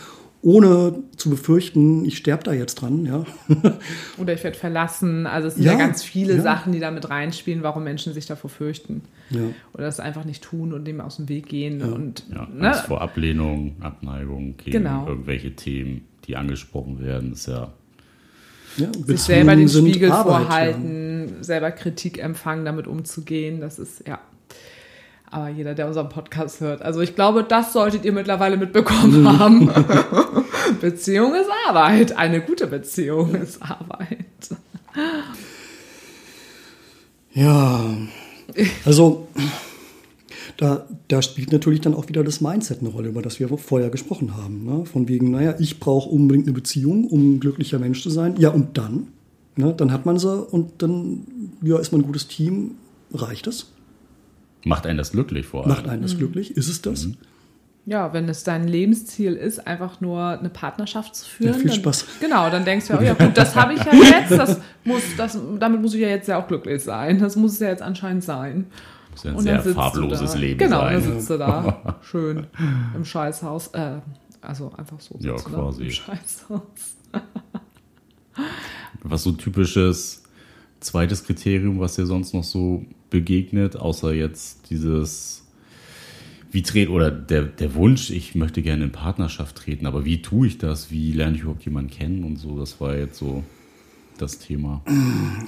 S1: ohne zu befürchten, ich sterbe da jetzt dran, ja. (laughs)
S2: Oder ich werde verlassen. Also es sind ja,
S1: Ja,
S2: ganz viele
S1: ja.
S2: Sachen, die da mit reinspielen, warum Menschen sich davor fürchten.
S1: ja.
S2: Oder das einfach nicht tun und dem aus dem Weg gehen. Und,
S3: Ja,
S2: ne?
S3: Angst vor Ablehnung, Abneigung gegen
S2: Genau.
S3: irgendwelche Themen, die angesprochen werden, ist ja
S1: ja
S2: sich selber den Spiegel
S1: Arbeit, ja.
S2: vorhalten, selber Kritik empfangen, damit umzugehen. Das ist, ja. Aber jeder, der unseren Podcast hört. Also ich glaube, das solltet ihr mittlerweile mitbekommen haben. (laughs) Beziehung ist Arbeit. Eine gute Beziehung ist Arbeit.
S1: Ja, also da, da spielt natürlich dann auch wieder das Mindset eine Rolle, über das wir vorher gesprochen haben. Ne? Von wegen, naja, ich brauche unbedingt eine Beziehung, um ein glücklicher Mensch zu sein. Ja, und dann? Ne? Dann hat man sie und dann ja, ist man ein gutes Team. Reicht das?
S3: macht einen das glücklich vor allem.
S1: Macht einen das glücklich? Ist es das?
S2: Ja, wenn es dein Lebensziel ist, einfach nur eine Partnerschaft zu führen.
S1: Ja, viel
S2: dann,
S1: Spaß.
S2: Genau, dann denkst du, ja, oh ja gut, das habe ich ja (laughs) jetzt, das muss, das, damit muss ich ja jetzt ja auch glücklich sein. Das muss es ja jetzt anscheinend sein.
S3: Das ist ein
S2: Und
S3: sehr farbloses. Leben
S2: Genau,
S3: sein.
S2: dann sitzt du da (laughs) schön im Scheißhaus. Äh, also einfach so.
S3: Ja, quasi.
S2: Im Scheißhaus. (laughs)
S3: Was so typisches zweites Kriterium, was dir sonst noch so begegnet, außer jetzt dieses, wie dreht oder der, der Wunsch, ich möchte gerne in Partnerschaft treten, aber wie tue ich das? Wie lerne ich überhaupt jemanden kennen und so? Das war jetzt so das Thema.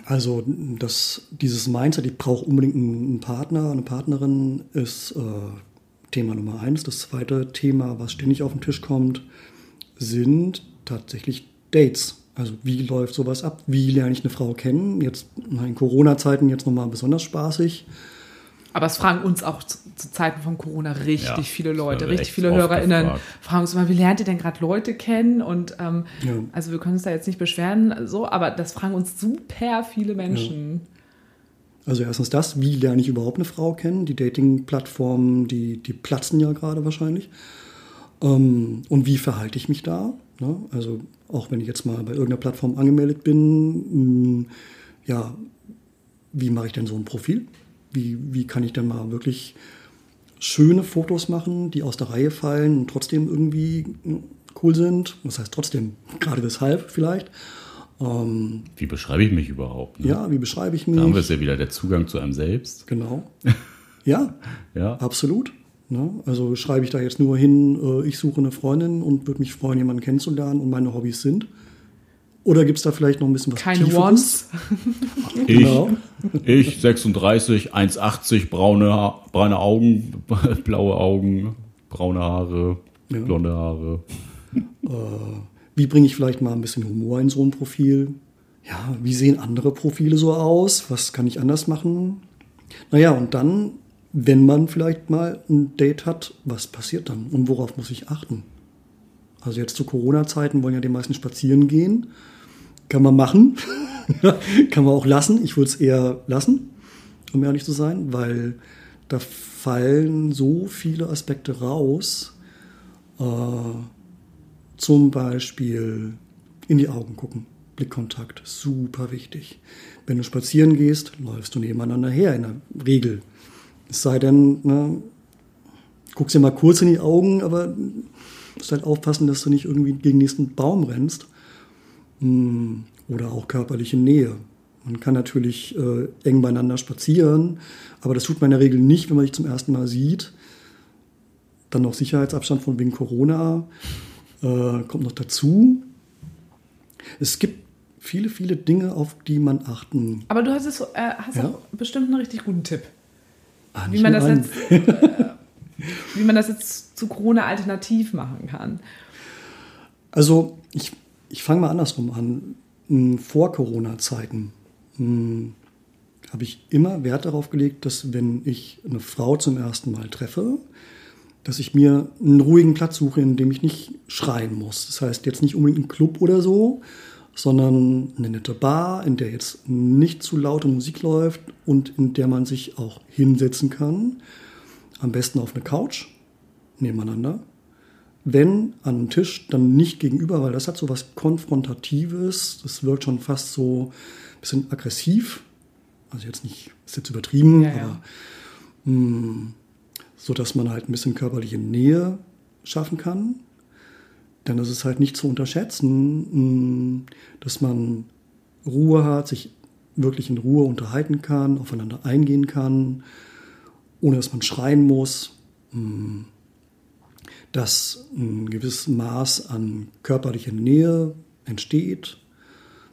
S1: Also das, dieses Mindset, ich brauche unbedingt einen Partner, eine Partnerin, ist äh, Thema Nummer eins. Das zweite Thema, was ständig auf den Tisch kommt, sind tatsächlich Dates. Also wie läuft sowas ab? Wie lerne ich eine Frau kennen? Jetzt in Corona-Zeiten jetzt nochmal besonders spaßig.
S2: Aber es fragen uns auch zu, zu Zeiten von Corona richtig
S3: Ja,
S2: viele Leute, richtig viele HörerInnen
S3: gefragt.
S2: fragen uns immer, wie lernt ihr denn gerade Leute kennen? Und ähm,
S1: Ja.
S2: also wir können uns da jetzt nicht beschweren, so, aber das fragen uns super viele Menschen.
S1: Also erstens das, wie lerne ich überhaupt eine Frau kennen? Die Dating-Plattformen, die, die platzen ja gerade wahrscheinlich. Ähm, und wie verhalte ich mich da? Ne? Also auch wenn ich jetzt mal bei irgendeiner Plattform angemeldet bin, mh, ja, wie mache ich denn so ein Profil? Wie, wie kann ich denn mal wirklich schöne Fotos machen, die aus der Reihe fallen und trotzdem irgendwie mh, cool sind? Was heißt trotzdem? (laughs) Gerade deshalb vielleicht. Ähm,
S3: Wie beschreibe ich mich überhaupt? Ne?
S1: ja, wie beschreibe ich mich?
S3: Da haben wir es ja wieder, der Zugang zu einem selbst.
S1: Genau. (laughs) Ja,
S3: Ja,
S1: absolut. Ne? Also schreibe ich da jetzt nur hin, äh, ich suche eine Freundin und würde mich freuen, jemanden kennenzulernen und meine Hobbys sind. Oder gibt es da vielleicht noch ein bisschen was
S2: Keine
S1: Tieferes?
S2: Wants. (laughs)
S3: ich,
S1: Genau.
S3: ich 36, 1,80, braune, braune Augen, (laughs) blaue Augen, braune Haare,
S1: Ja.
S3: blonde Haare.
S1: Wie bringe ich vielleicht mal ein bisschen Humor in so ein Profil? Ja, wie sehen andere Profile so aus? Was kann ich anders machen? Naja, und dann, wenn man vielleicht mal ein Date hat, was passiert dann? Und worauf muss ich achten? Also jetzt zu Corona-Zeiten wollen ja die meisten spazieren gehen. Kann man machen, (laughs) kann man auch lassen. Ich würde es eher lassen, um ehrlich zu sein, weil da fallen so viele Aspekte raus. Äh, zum Beispiel in die Augen gucken. Blickkontakt, super wichtig. Wenn du spazieren gehst, läufst du nebeneinander her in der Regel. Es sei denn, ne, guckst dir mal kurz in die Augen, aber musst halt aufpassen, dass du nicht irgendwie gegen den nächsten Baum rennst. Hm, oder auch körperliche Nähe. Man kann natürlich äh, eng beieinander spazieren, aber das tut man in der Regel nicht, wenn man sich zum ersten Mal sieht. Dann noch Sicherheitsabstand von wegen Corona äh, kommt noch dazu. Es gibt viele, viele Dinge, auf die man achten.
S2: Aber du hast, es, äh, hast
S1: Ja?
S2: auch bestimmt einen richtig guten Tipp.
S1: Ah,
S2: Wie man, das
S1: einen.
S2: jetzt, äh, wie man das jetzt zu Corona alternativ machen kann.
S1: Also ich, ich fange mal andersrum an. Vor Corona-Zeiten hm, habe ich immer Wert darauf gelegt, dass wenn ich eine Frau zum ersten Mal treffe, dass ich mir einen ruhigen Platz suche, in dem ich nicht schreien muss. Das heißt jetzt nicht unbedingt ein Club oder so, sondern eine nette Bar, in der jetzt nicht zu laute Musik läuft und in der man sich auch hinsetzen kann. Am besten auf eine Couch nebeneinander wenn an einem Tisch, dann nicht gegenüber, weil das hat so was Konfrontatives. Das wirkt schon fast so ein bisschen aggressiv. Also jetzt nicht, ist jetzt übertrieben,
S2: Ja, ja.
S1: aber mh, so dass man halt ein bisschen körperliche Nähe schaffen kann. Denn es ist halt nicht zu unterschätzen, mh, dass man Ruhe hat, sich wirklich in Ruhe unterhalten kann, aufeinander eingehen kann, ohne dass man schreien muss dass ein gewisses Maß an körperlicher Nähe entsteht.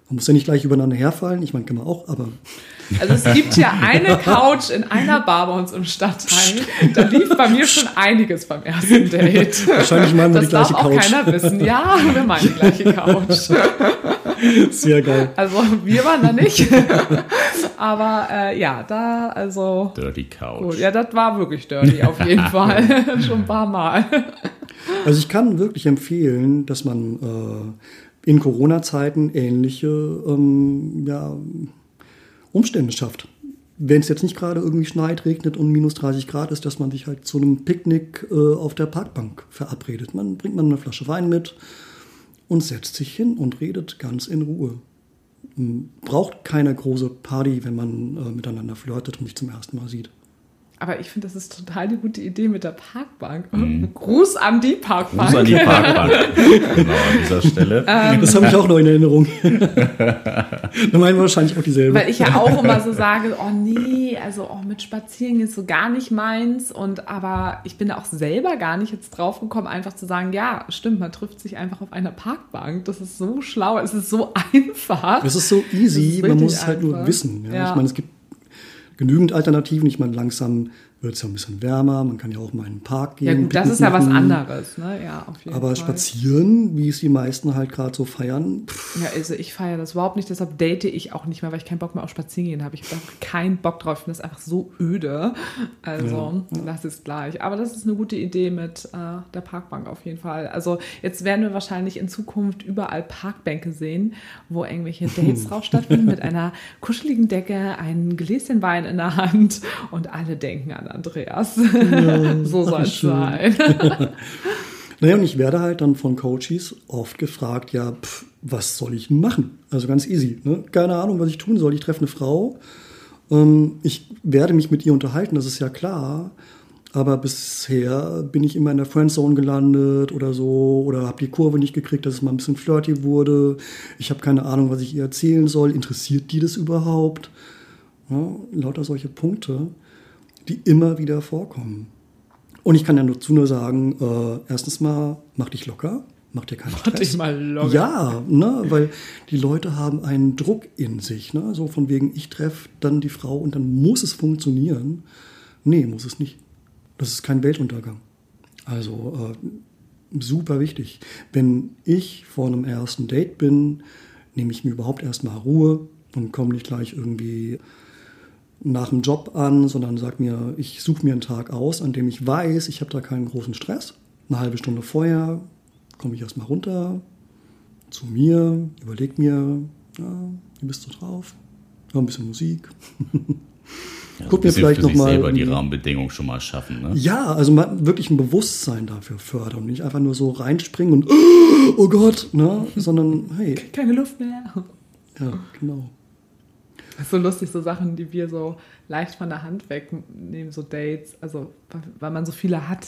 S1: Man muss ja nicht gleich übereinander herfallen, ich meine, kann man auch, aber
S2: Also es gibt ja eine Couch in einer Bar bei uns im Stadtteil. Da lief bei mir schon einiges beim ersten Date.
S1: wahrscheinlich meinen wir
S2: Das
S1: die gleiche
S2: darf auch
S1: Couch.
S2: keiner wissen. Ja, wir meinen die gleiche Couch. (laughs) (laughs)
S1: Sehr geil.
S2: Also wir waren da nicht. (laughs) Aber äh, ja, da, also
S3: Dirty Couch.
S2: gut. Ja, das war wirklich dirty auf jeden (laughs) Fall. schon ein paar Mal.
S1: Also ich kann wirklich empfehlen, dass man äh, in Corona-Zeiten ähnliche ähm, ja, Umstände schafft. Wenn es jetzt nicht gerade irgendwie schneit, regnet und minus 30 Grad ist, dass man sich halt zu einem Picknick äh, auf der Parkbank verabredet. Man bringt man eine Flasche Wein mit und setzt sich hin und redet ganz in Ruhe. M, Braucht keine große Party, wenn man äh, miteinander flirtet und sich zum ersten Mal sieht.
S2: Aber ich finde, das ist total die gute Idee mit der Parkbank. Gruß an die Parkbank.
S3: Gruß an die Parkbank. (laughs) genau, an dieser Stelle.
S2: Ähm,
S1: Das habe ich auch noch in Erinnerung. (laughs) da meinen wir wahrscheinlich auch dieselbe.
S2: Weil ich ja auch immer so sage, oh nee, also oh, mit Spazieren ist so gar nicht meins. Und aber ich bin da auch selber gar nicht jetzt drauf gekommen, einfach zu sagen, ja, stimmt, man trifft sich einfach auf einer Parkbank. Das ist so schlau, es ist so (laughs) einfach.
S1: Es ist so easy,
S2: ist
S1: man muss es halt nur
S2: einfach.
S1: wissen. Ja?
S2: Ja.
S1: Ich meine, es gibt genügend Alternativen. Ich meine, langsam wird es ja ein bisschen wärmer. Man kann ja auch mal in den Park gehen.
S2: Ja gut, das ist ja was anderes, ne? Ja, auf jeden
S1: Aber
S2: Fall.
S1: spazieren, wie es die meisten halt gerade so feiern, pff,
S2: Ja, also ich feiere das überhaupt nicht, deshalb date ich auch nicht mehr, weil ich keinen Bock mehr auf Spazieren gehen habe. Ich habe keinen Bock drauf, ich finde das einfach so öde. Also, das ist gleich. Aber das ist eine gute Idee mit äh, der Parkbank auf jeden Fall. Also, jetzt werden wir wahrscheinlich in Zukunft überall Parkbänke sehen, wo irgendwelche (laughs) Dates drauf stattfinden mit einer kuscheligen Decke, ein Gläschen Wein in der Hand und alle denken an Andreas. (laughs) so soll es sein. (laughs)
S1: Naja, und ich werde halt dann von Coaches oft gefragt, ja, pff, was soll ich machen? Also ganz easy. Ne? Keine Ahnung, was ich tun soll. Ich treffe eine Frau. Ähm, ich werde mich mit ihr unterhalten, das ist ja klar. Aber bisher bin ich immer in der Friendzone gelandet oder so oder habe die Kurve nicht gekriegt, dass es mal ein bisschen flirty wurde. Ich habe keine Ahnung, was ich ihr erzählen soll. Interessiert die das überhaupt? Ja, lauter solche Punkte, die immer wieder vorkommen. Und ich kann ja dazu nur sagen, äh, erstens mal, mach dich locker, mach dir keinen Stress.
S2: dich mal locker.
S1: Ja, ne, weil die Leute haben einen Druck in sich, ne, so von wegen, ich treffe dann die Frau und dann muss es funktionieren. Nee, muss es nicht. Das ist kein Weltuntergang. Also äh, super wichtig. Wenn ich vor einem ersten Date bin, nehme ich mir überhaupt erstmal Ruhe und komme nicht gleich irgendwie nach dem Job an, sondern sag mir, ich suche mir einen Tag aus, an dem ich weiß, ich habe da keinen großen Stress. Eine halbe Stunde vorher komme ich erstmal runter zu mir, überleg mir, ja, wie bist du drauf? Ja, ein bisschen Musik.
S3: Ja,
S1: Guck mir vielleicht
S3: für sich
S1: noch mal
S3: selber die Rahmenbedingungen schon mal schaffen. Ne?
S1: Ja, also mal wirklich ein Bewusstsein dafür fördern und nicht einfach nur so reinspringen und (gasps) oh Gott, ne? (laughs) sondern hey,
S2: Keine Luft mehr.
S1: ja, genau.
S2: Das ist so lustig, so Sachen, die wir so leicht von der Hand wegnehmen, so Dates, also weil- man so viele hat.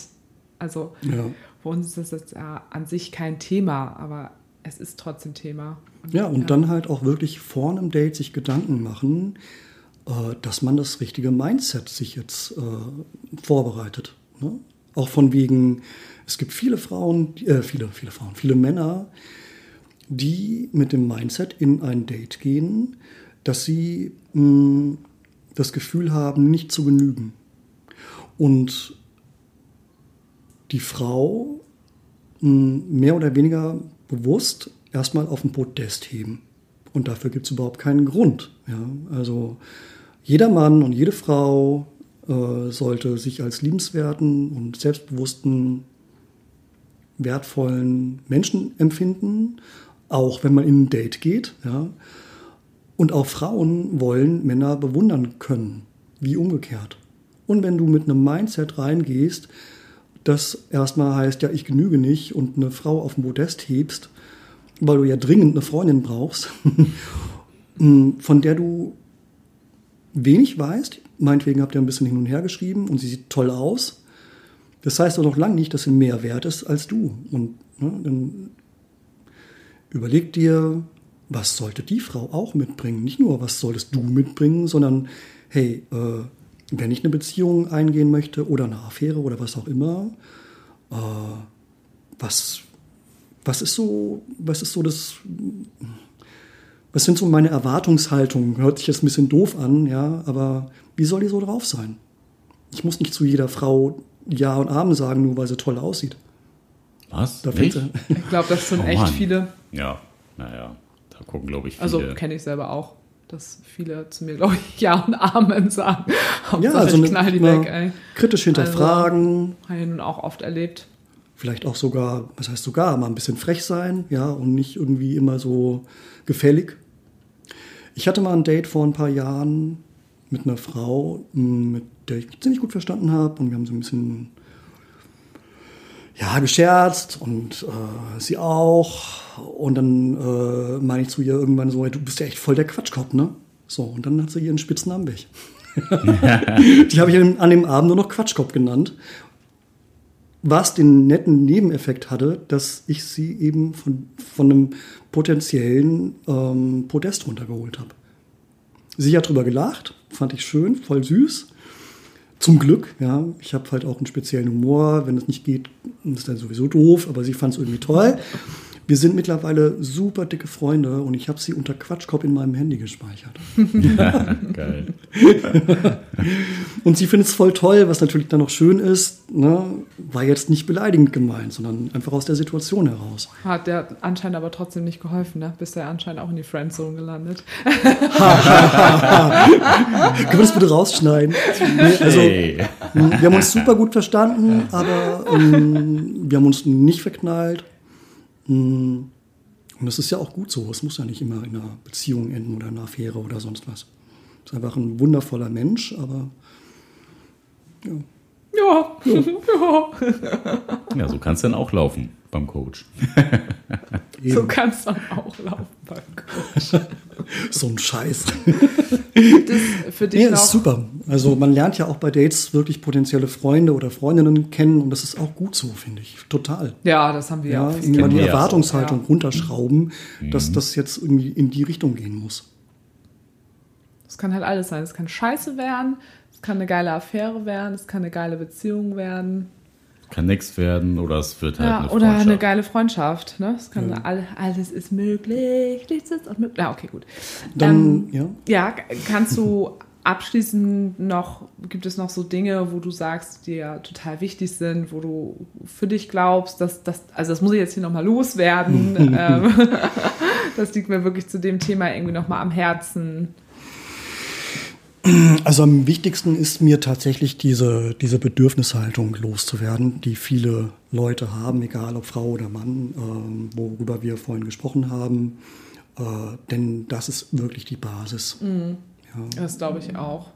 S2: Also
S1: Ja.
S2: für uns ist das jetzt ja an sich kein Thema, aber es ist trotzdem Thema.
S1: Ja, und dann halt auch wirklich vor einem Date sich Gedanken machen, äh, dass man das richtige Mindset sich jetzt äh, vorbereitet. Ne? Auch von wegen, es gibt viele Frauen, äh, viele, viele Frauen, viele Männer, die mit dem Mindset in ein Date gehen, dass sie mh, das Gefühl haben, nicht zu genügen. Und die Frau mh, mehr oder weniger bewusst erstmal auf den Podest heben. Und dafür gibt es überhaupt keinen Grund. Ja? Also jeder Mann und jede Frau äh, sollte sich als liebenswerten und selbstbewussten, wertvollen Menschen empfinden, auch wenn man in ein Date geht. Ja? Und auch Frauen wollen Männer bewundern können, wie umgekehrt. Und wenn du mit einem Mindset reingehst, das erstmal heißt, ja, ich genüge nicht und eine Frau auf den Podest hebst, weil du ja dringend eine Freundin brauchst, (laughs) von der du wenig weißt, meinetwegen habt ihr ein bisschen hin und her geschrieben und sie sieht toll aus. Das heißt doch noch lange nicht, dass sie mehr wert ist als du. Und ne, dann überleg dir, was sollte die Frau auch mitbringen? Nicht nur, was solltest du mitbringen, sondern hey, äh, wenn ich eine Beziehung eingehen möchte oder eine Affäre oder was auch immer, äh, was, was ist so, was ist so das, was sind so meine Erwartungshaltungen? Hört sich jetzt ein bisschen doof an, ja, aber wie soll die so drauf sein? Ich muss nicht zu jeder Frau Ja und Amen sagen, nur weil sie toll aussieht.
S3: Was?
S1: Da
S2: Ich glaube, das sind
S3: Oh
S2: echt viele.
S3: Ja, naja, gucken, glaube ich, viele.
S2: Also kenne ich selber auch, dass viele zu mir, glaube ich, (laughs) Ja und Amen sagen.
S1: Ja, also
S2: ich knall die weg, ey.
S1: kritisch hinterfragen,
S2: Habe ich nun auch oft erlebt.
S1: vielleicht auch sogar, was heißt sogar, mal ein bisschen frech sein, ja, und nicht irgendwie immer so gefällig. Ich hatte mal ein Date vor ein paar Jahren mit einer Frau, m, mit der ich mich ziemlich gut verstanden habe und wir haben so ein bisschen ja, gescherzt und äh, sie auch. Und dann äh, meine ich zu ihr irgendwann so, du bist ja echt voll der Quatschkopf, ne? So, und dann hat sie ihren Spitznamen weg. (laughs) Die habe ich an an dem Abend nur noch Quatschkopf genannt. Was den netten Nebeneffekt hatte, dass ich sie eben von, von einem potenziellen ähm, Podest runtergeholt habe. Sie hat drüber gelacht, fand ich schön, voll süß. Zum Glück, ja. Ich habe halt auch einen speziellen Humor. Wenn es nicht geht, ist dann sowieso doof, aber sie fand es irgendwie toll. Wir sind mittlerweile super dicke Freunde und ich habe sie unter Quatschkopf in meinem Handy gespeichert. (laughs)
S3: Geil.
S1: Und sie findet es voll toll, was natürlich dann noch schön ist. Ne? War jetzt nicht beleidigend gemeint, sondern einfach aus der Situation heraus.
S2: Hat der anscheinend aber trotzdem nicht geholfen, ne? Bist ja anscheinend auch in die Friendzone gelandet. (laughs)
S1: Können wir das bitte rausschneiden? Nee, also,
S3: hey.
S1: wir haben uns super gut verstanden, aber ähm, wir haben uns nicht verknallt. Mm, Und das ist ja auch gut so. Es muss ja nicht immer in einer Beziehung enden oder in einer Affäre oder sonst was. Ist einfach ein wundervoller Mensch, aber
S2: Ja, ja.
S3: Ja, (laughs) so kann es dann auch laufen beim Coach. (laughs)
S2: so kann es dann auch laufen beim Coach. (laughs)
S1: so ein Scheiß.
S2: Es für dich noch
S1: ist super. Also man lernt ja auch bei Dates wirklich potenzielle Freunde oder Freundinnen kennen und das ist auch gut so, finde ich. Total.
S2: Ja, das haben wir ja,
S1: Ja,
S2: auch.
S1: irgendwann die
S3: ja
S1: Erwartungshaltung
S2: ja.
S1: runterschrauben, dass das jetzt irgendwie in die Richtung gehen muss.
S2: Es kann halt alles sein. Es kann scheiße werden, es kann eine geile Affäre werden, es kann eine geile Beziehung werden.
S3: Kann nichts werden oder es wird halt
S2: Ja,
S3: eine
S2: oder eine geile Freundschaft. Ne? Es kann all, alles ist möglich, nichts ist unmöglich. Ja, okay, gut.
S1: Dann, ja.
S2: Ja, k- kannst du (laughs) abschließend noch, gibt es noch so Dinge, wo du sagst, die ja total wichtig sind, wo du für dich glaubst, dass das, also das muss ich jetzt hier nochmal loswerden. (laughs) ähm, (laughs) das liegt mir wirklich zu dem Thema irgendwie nochmal am Herzen.
S1: Also am wichtigsten ist mir tatsächlich diese, diese Bedürfnishaltung loszuwerden, die viele Leute haben, egal ob Frau oder Mann, äh, worüber wir vorhin gesprochen haben. Äh, denn das ist wirklich die Basis.
S2: Mhm. Ja. Das glaube ich auch.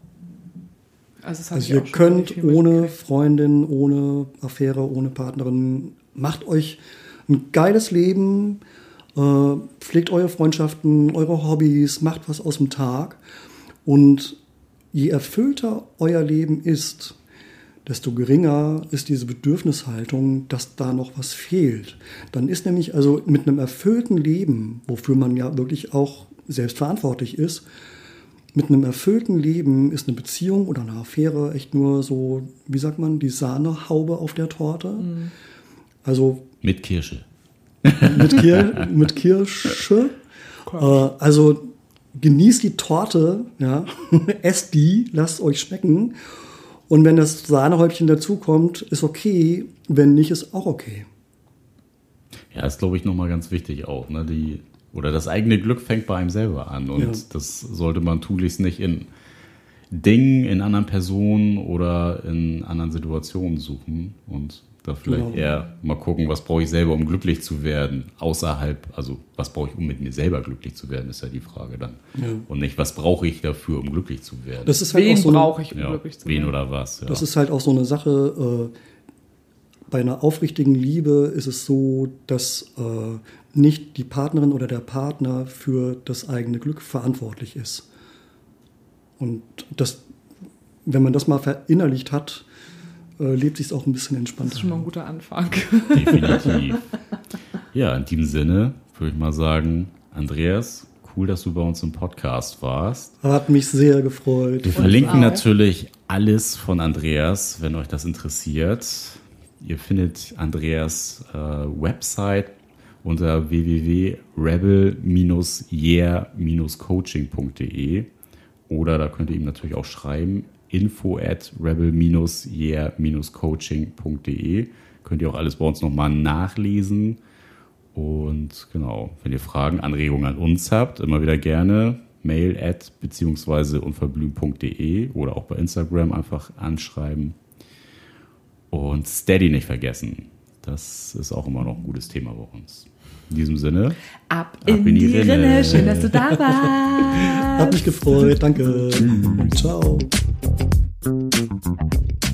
S1: Also, also ihr könnt ohne Freundin, ohne Affäre, ohne Partnerin, macht euch ein geiles Leben, äh, pflegt eure Freundschaften, eure Hobbys, macht was aus dem Tag und je erfüllter euer Leben ist, desto geringer ist diese Bedürfnishaltung, dass da noch was fehlt. Dann ist nämlich also mit einem erfüllten Leben, wofür man ja wirklich auch selbstverantwortlich ist, mit einem erfüllten Leben ist eine Beziehung oder eine Affäre echt nur so, wie sagt man, die Sahnehaube auf der Torte. Mhm. Also
S3: mit Kirsche.
S1: Mit, Kir (laughs) mit Kirsche. Äh, also genießt die Torte, ja, (laughs) esst die, lasst euch schmecken. Und wenn das Sahnehäubchen dazukommt, ist okay. Wenn nicht, ist auch okay.
S3: Ja, ist glaube ich nochmal ganz wichtig auch. Ne? Die, oder das eigene Glück fängt bei einem selber an. Und ja. das sollte man tunlichst nicht in Dingen, in anderen Personen oder in anderen Situationen suchen. Und da vielleicht genau. eher mal gucken, was brauche ich selber, um glücklich zu werden, außerhalb, also was brauche ich, um mit mir selber glücklich zu werden, ist ja die Frage dann. Ja. Und nicht, was brauche ich dafür, um glücklich zu werden.
S1: Das ist halt wen
S2: so brauche ich, um
S3: ja, glücklich zu werden? Wen oder was.
S1: Ja. Das ist halt auch so eine Sache, äh, bei einer aufrichtigen Liebe ist es so, dass äh, nicht die Partnerin oder der Partner für das eigene Glück verantwortlich ist. Und das, wenn man das mal verinnerlicht hat, äh, lebt sich auch ein bisschen entspannter. Das
S2: ist schon mal ein guter Anfang.
S3: Definitiv. Ja, in diesem Sinne würde ich mal sagen, Andreas, cool, dass du bei uns im Podcast warst.
S1: Hat mich sehr gefreut.
S3: Wir verlinken natürlich alles von Andreas, wenn euch das interessiert. Ihr findet Andreas äh, Website unter www.rebel-year-coaching.de oder da könnt ihr ihm natürlich auch schreiben info at rebel-year-coaching.de. Könnt ihr auch alles bei uns nochmal nachlesen. Und genau, wenn ihr Fragen, Anregungen an uns habt, immer wieder gerne mail at beziehungsweise unverblümt.de oder auch bei Instagram einfach anschreiben. Und Steady nicht vergessen. Das ist auch immer noch ein gutes Thema bei uns. In diesem Sinne.
S2: Ab, ab in, in, die, die Rinne. Rinne. Schön, dass du da (laughs) warst.
S1: Hat mich gefreut. Danke. Ciao.
S3: Thank you.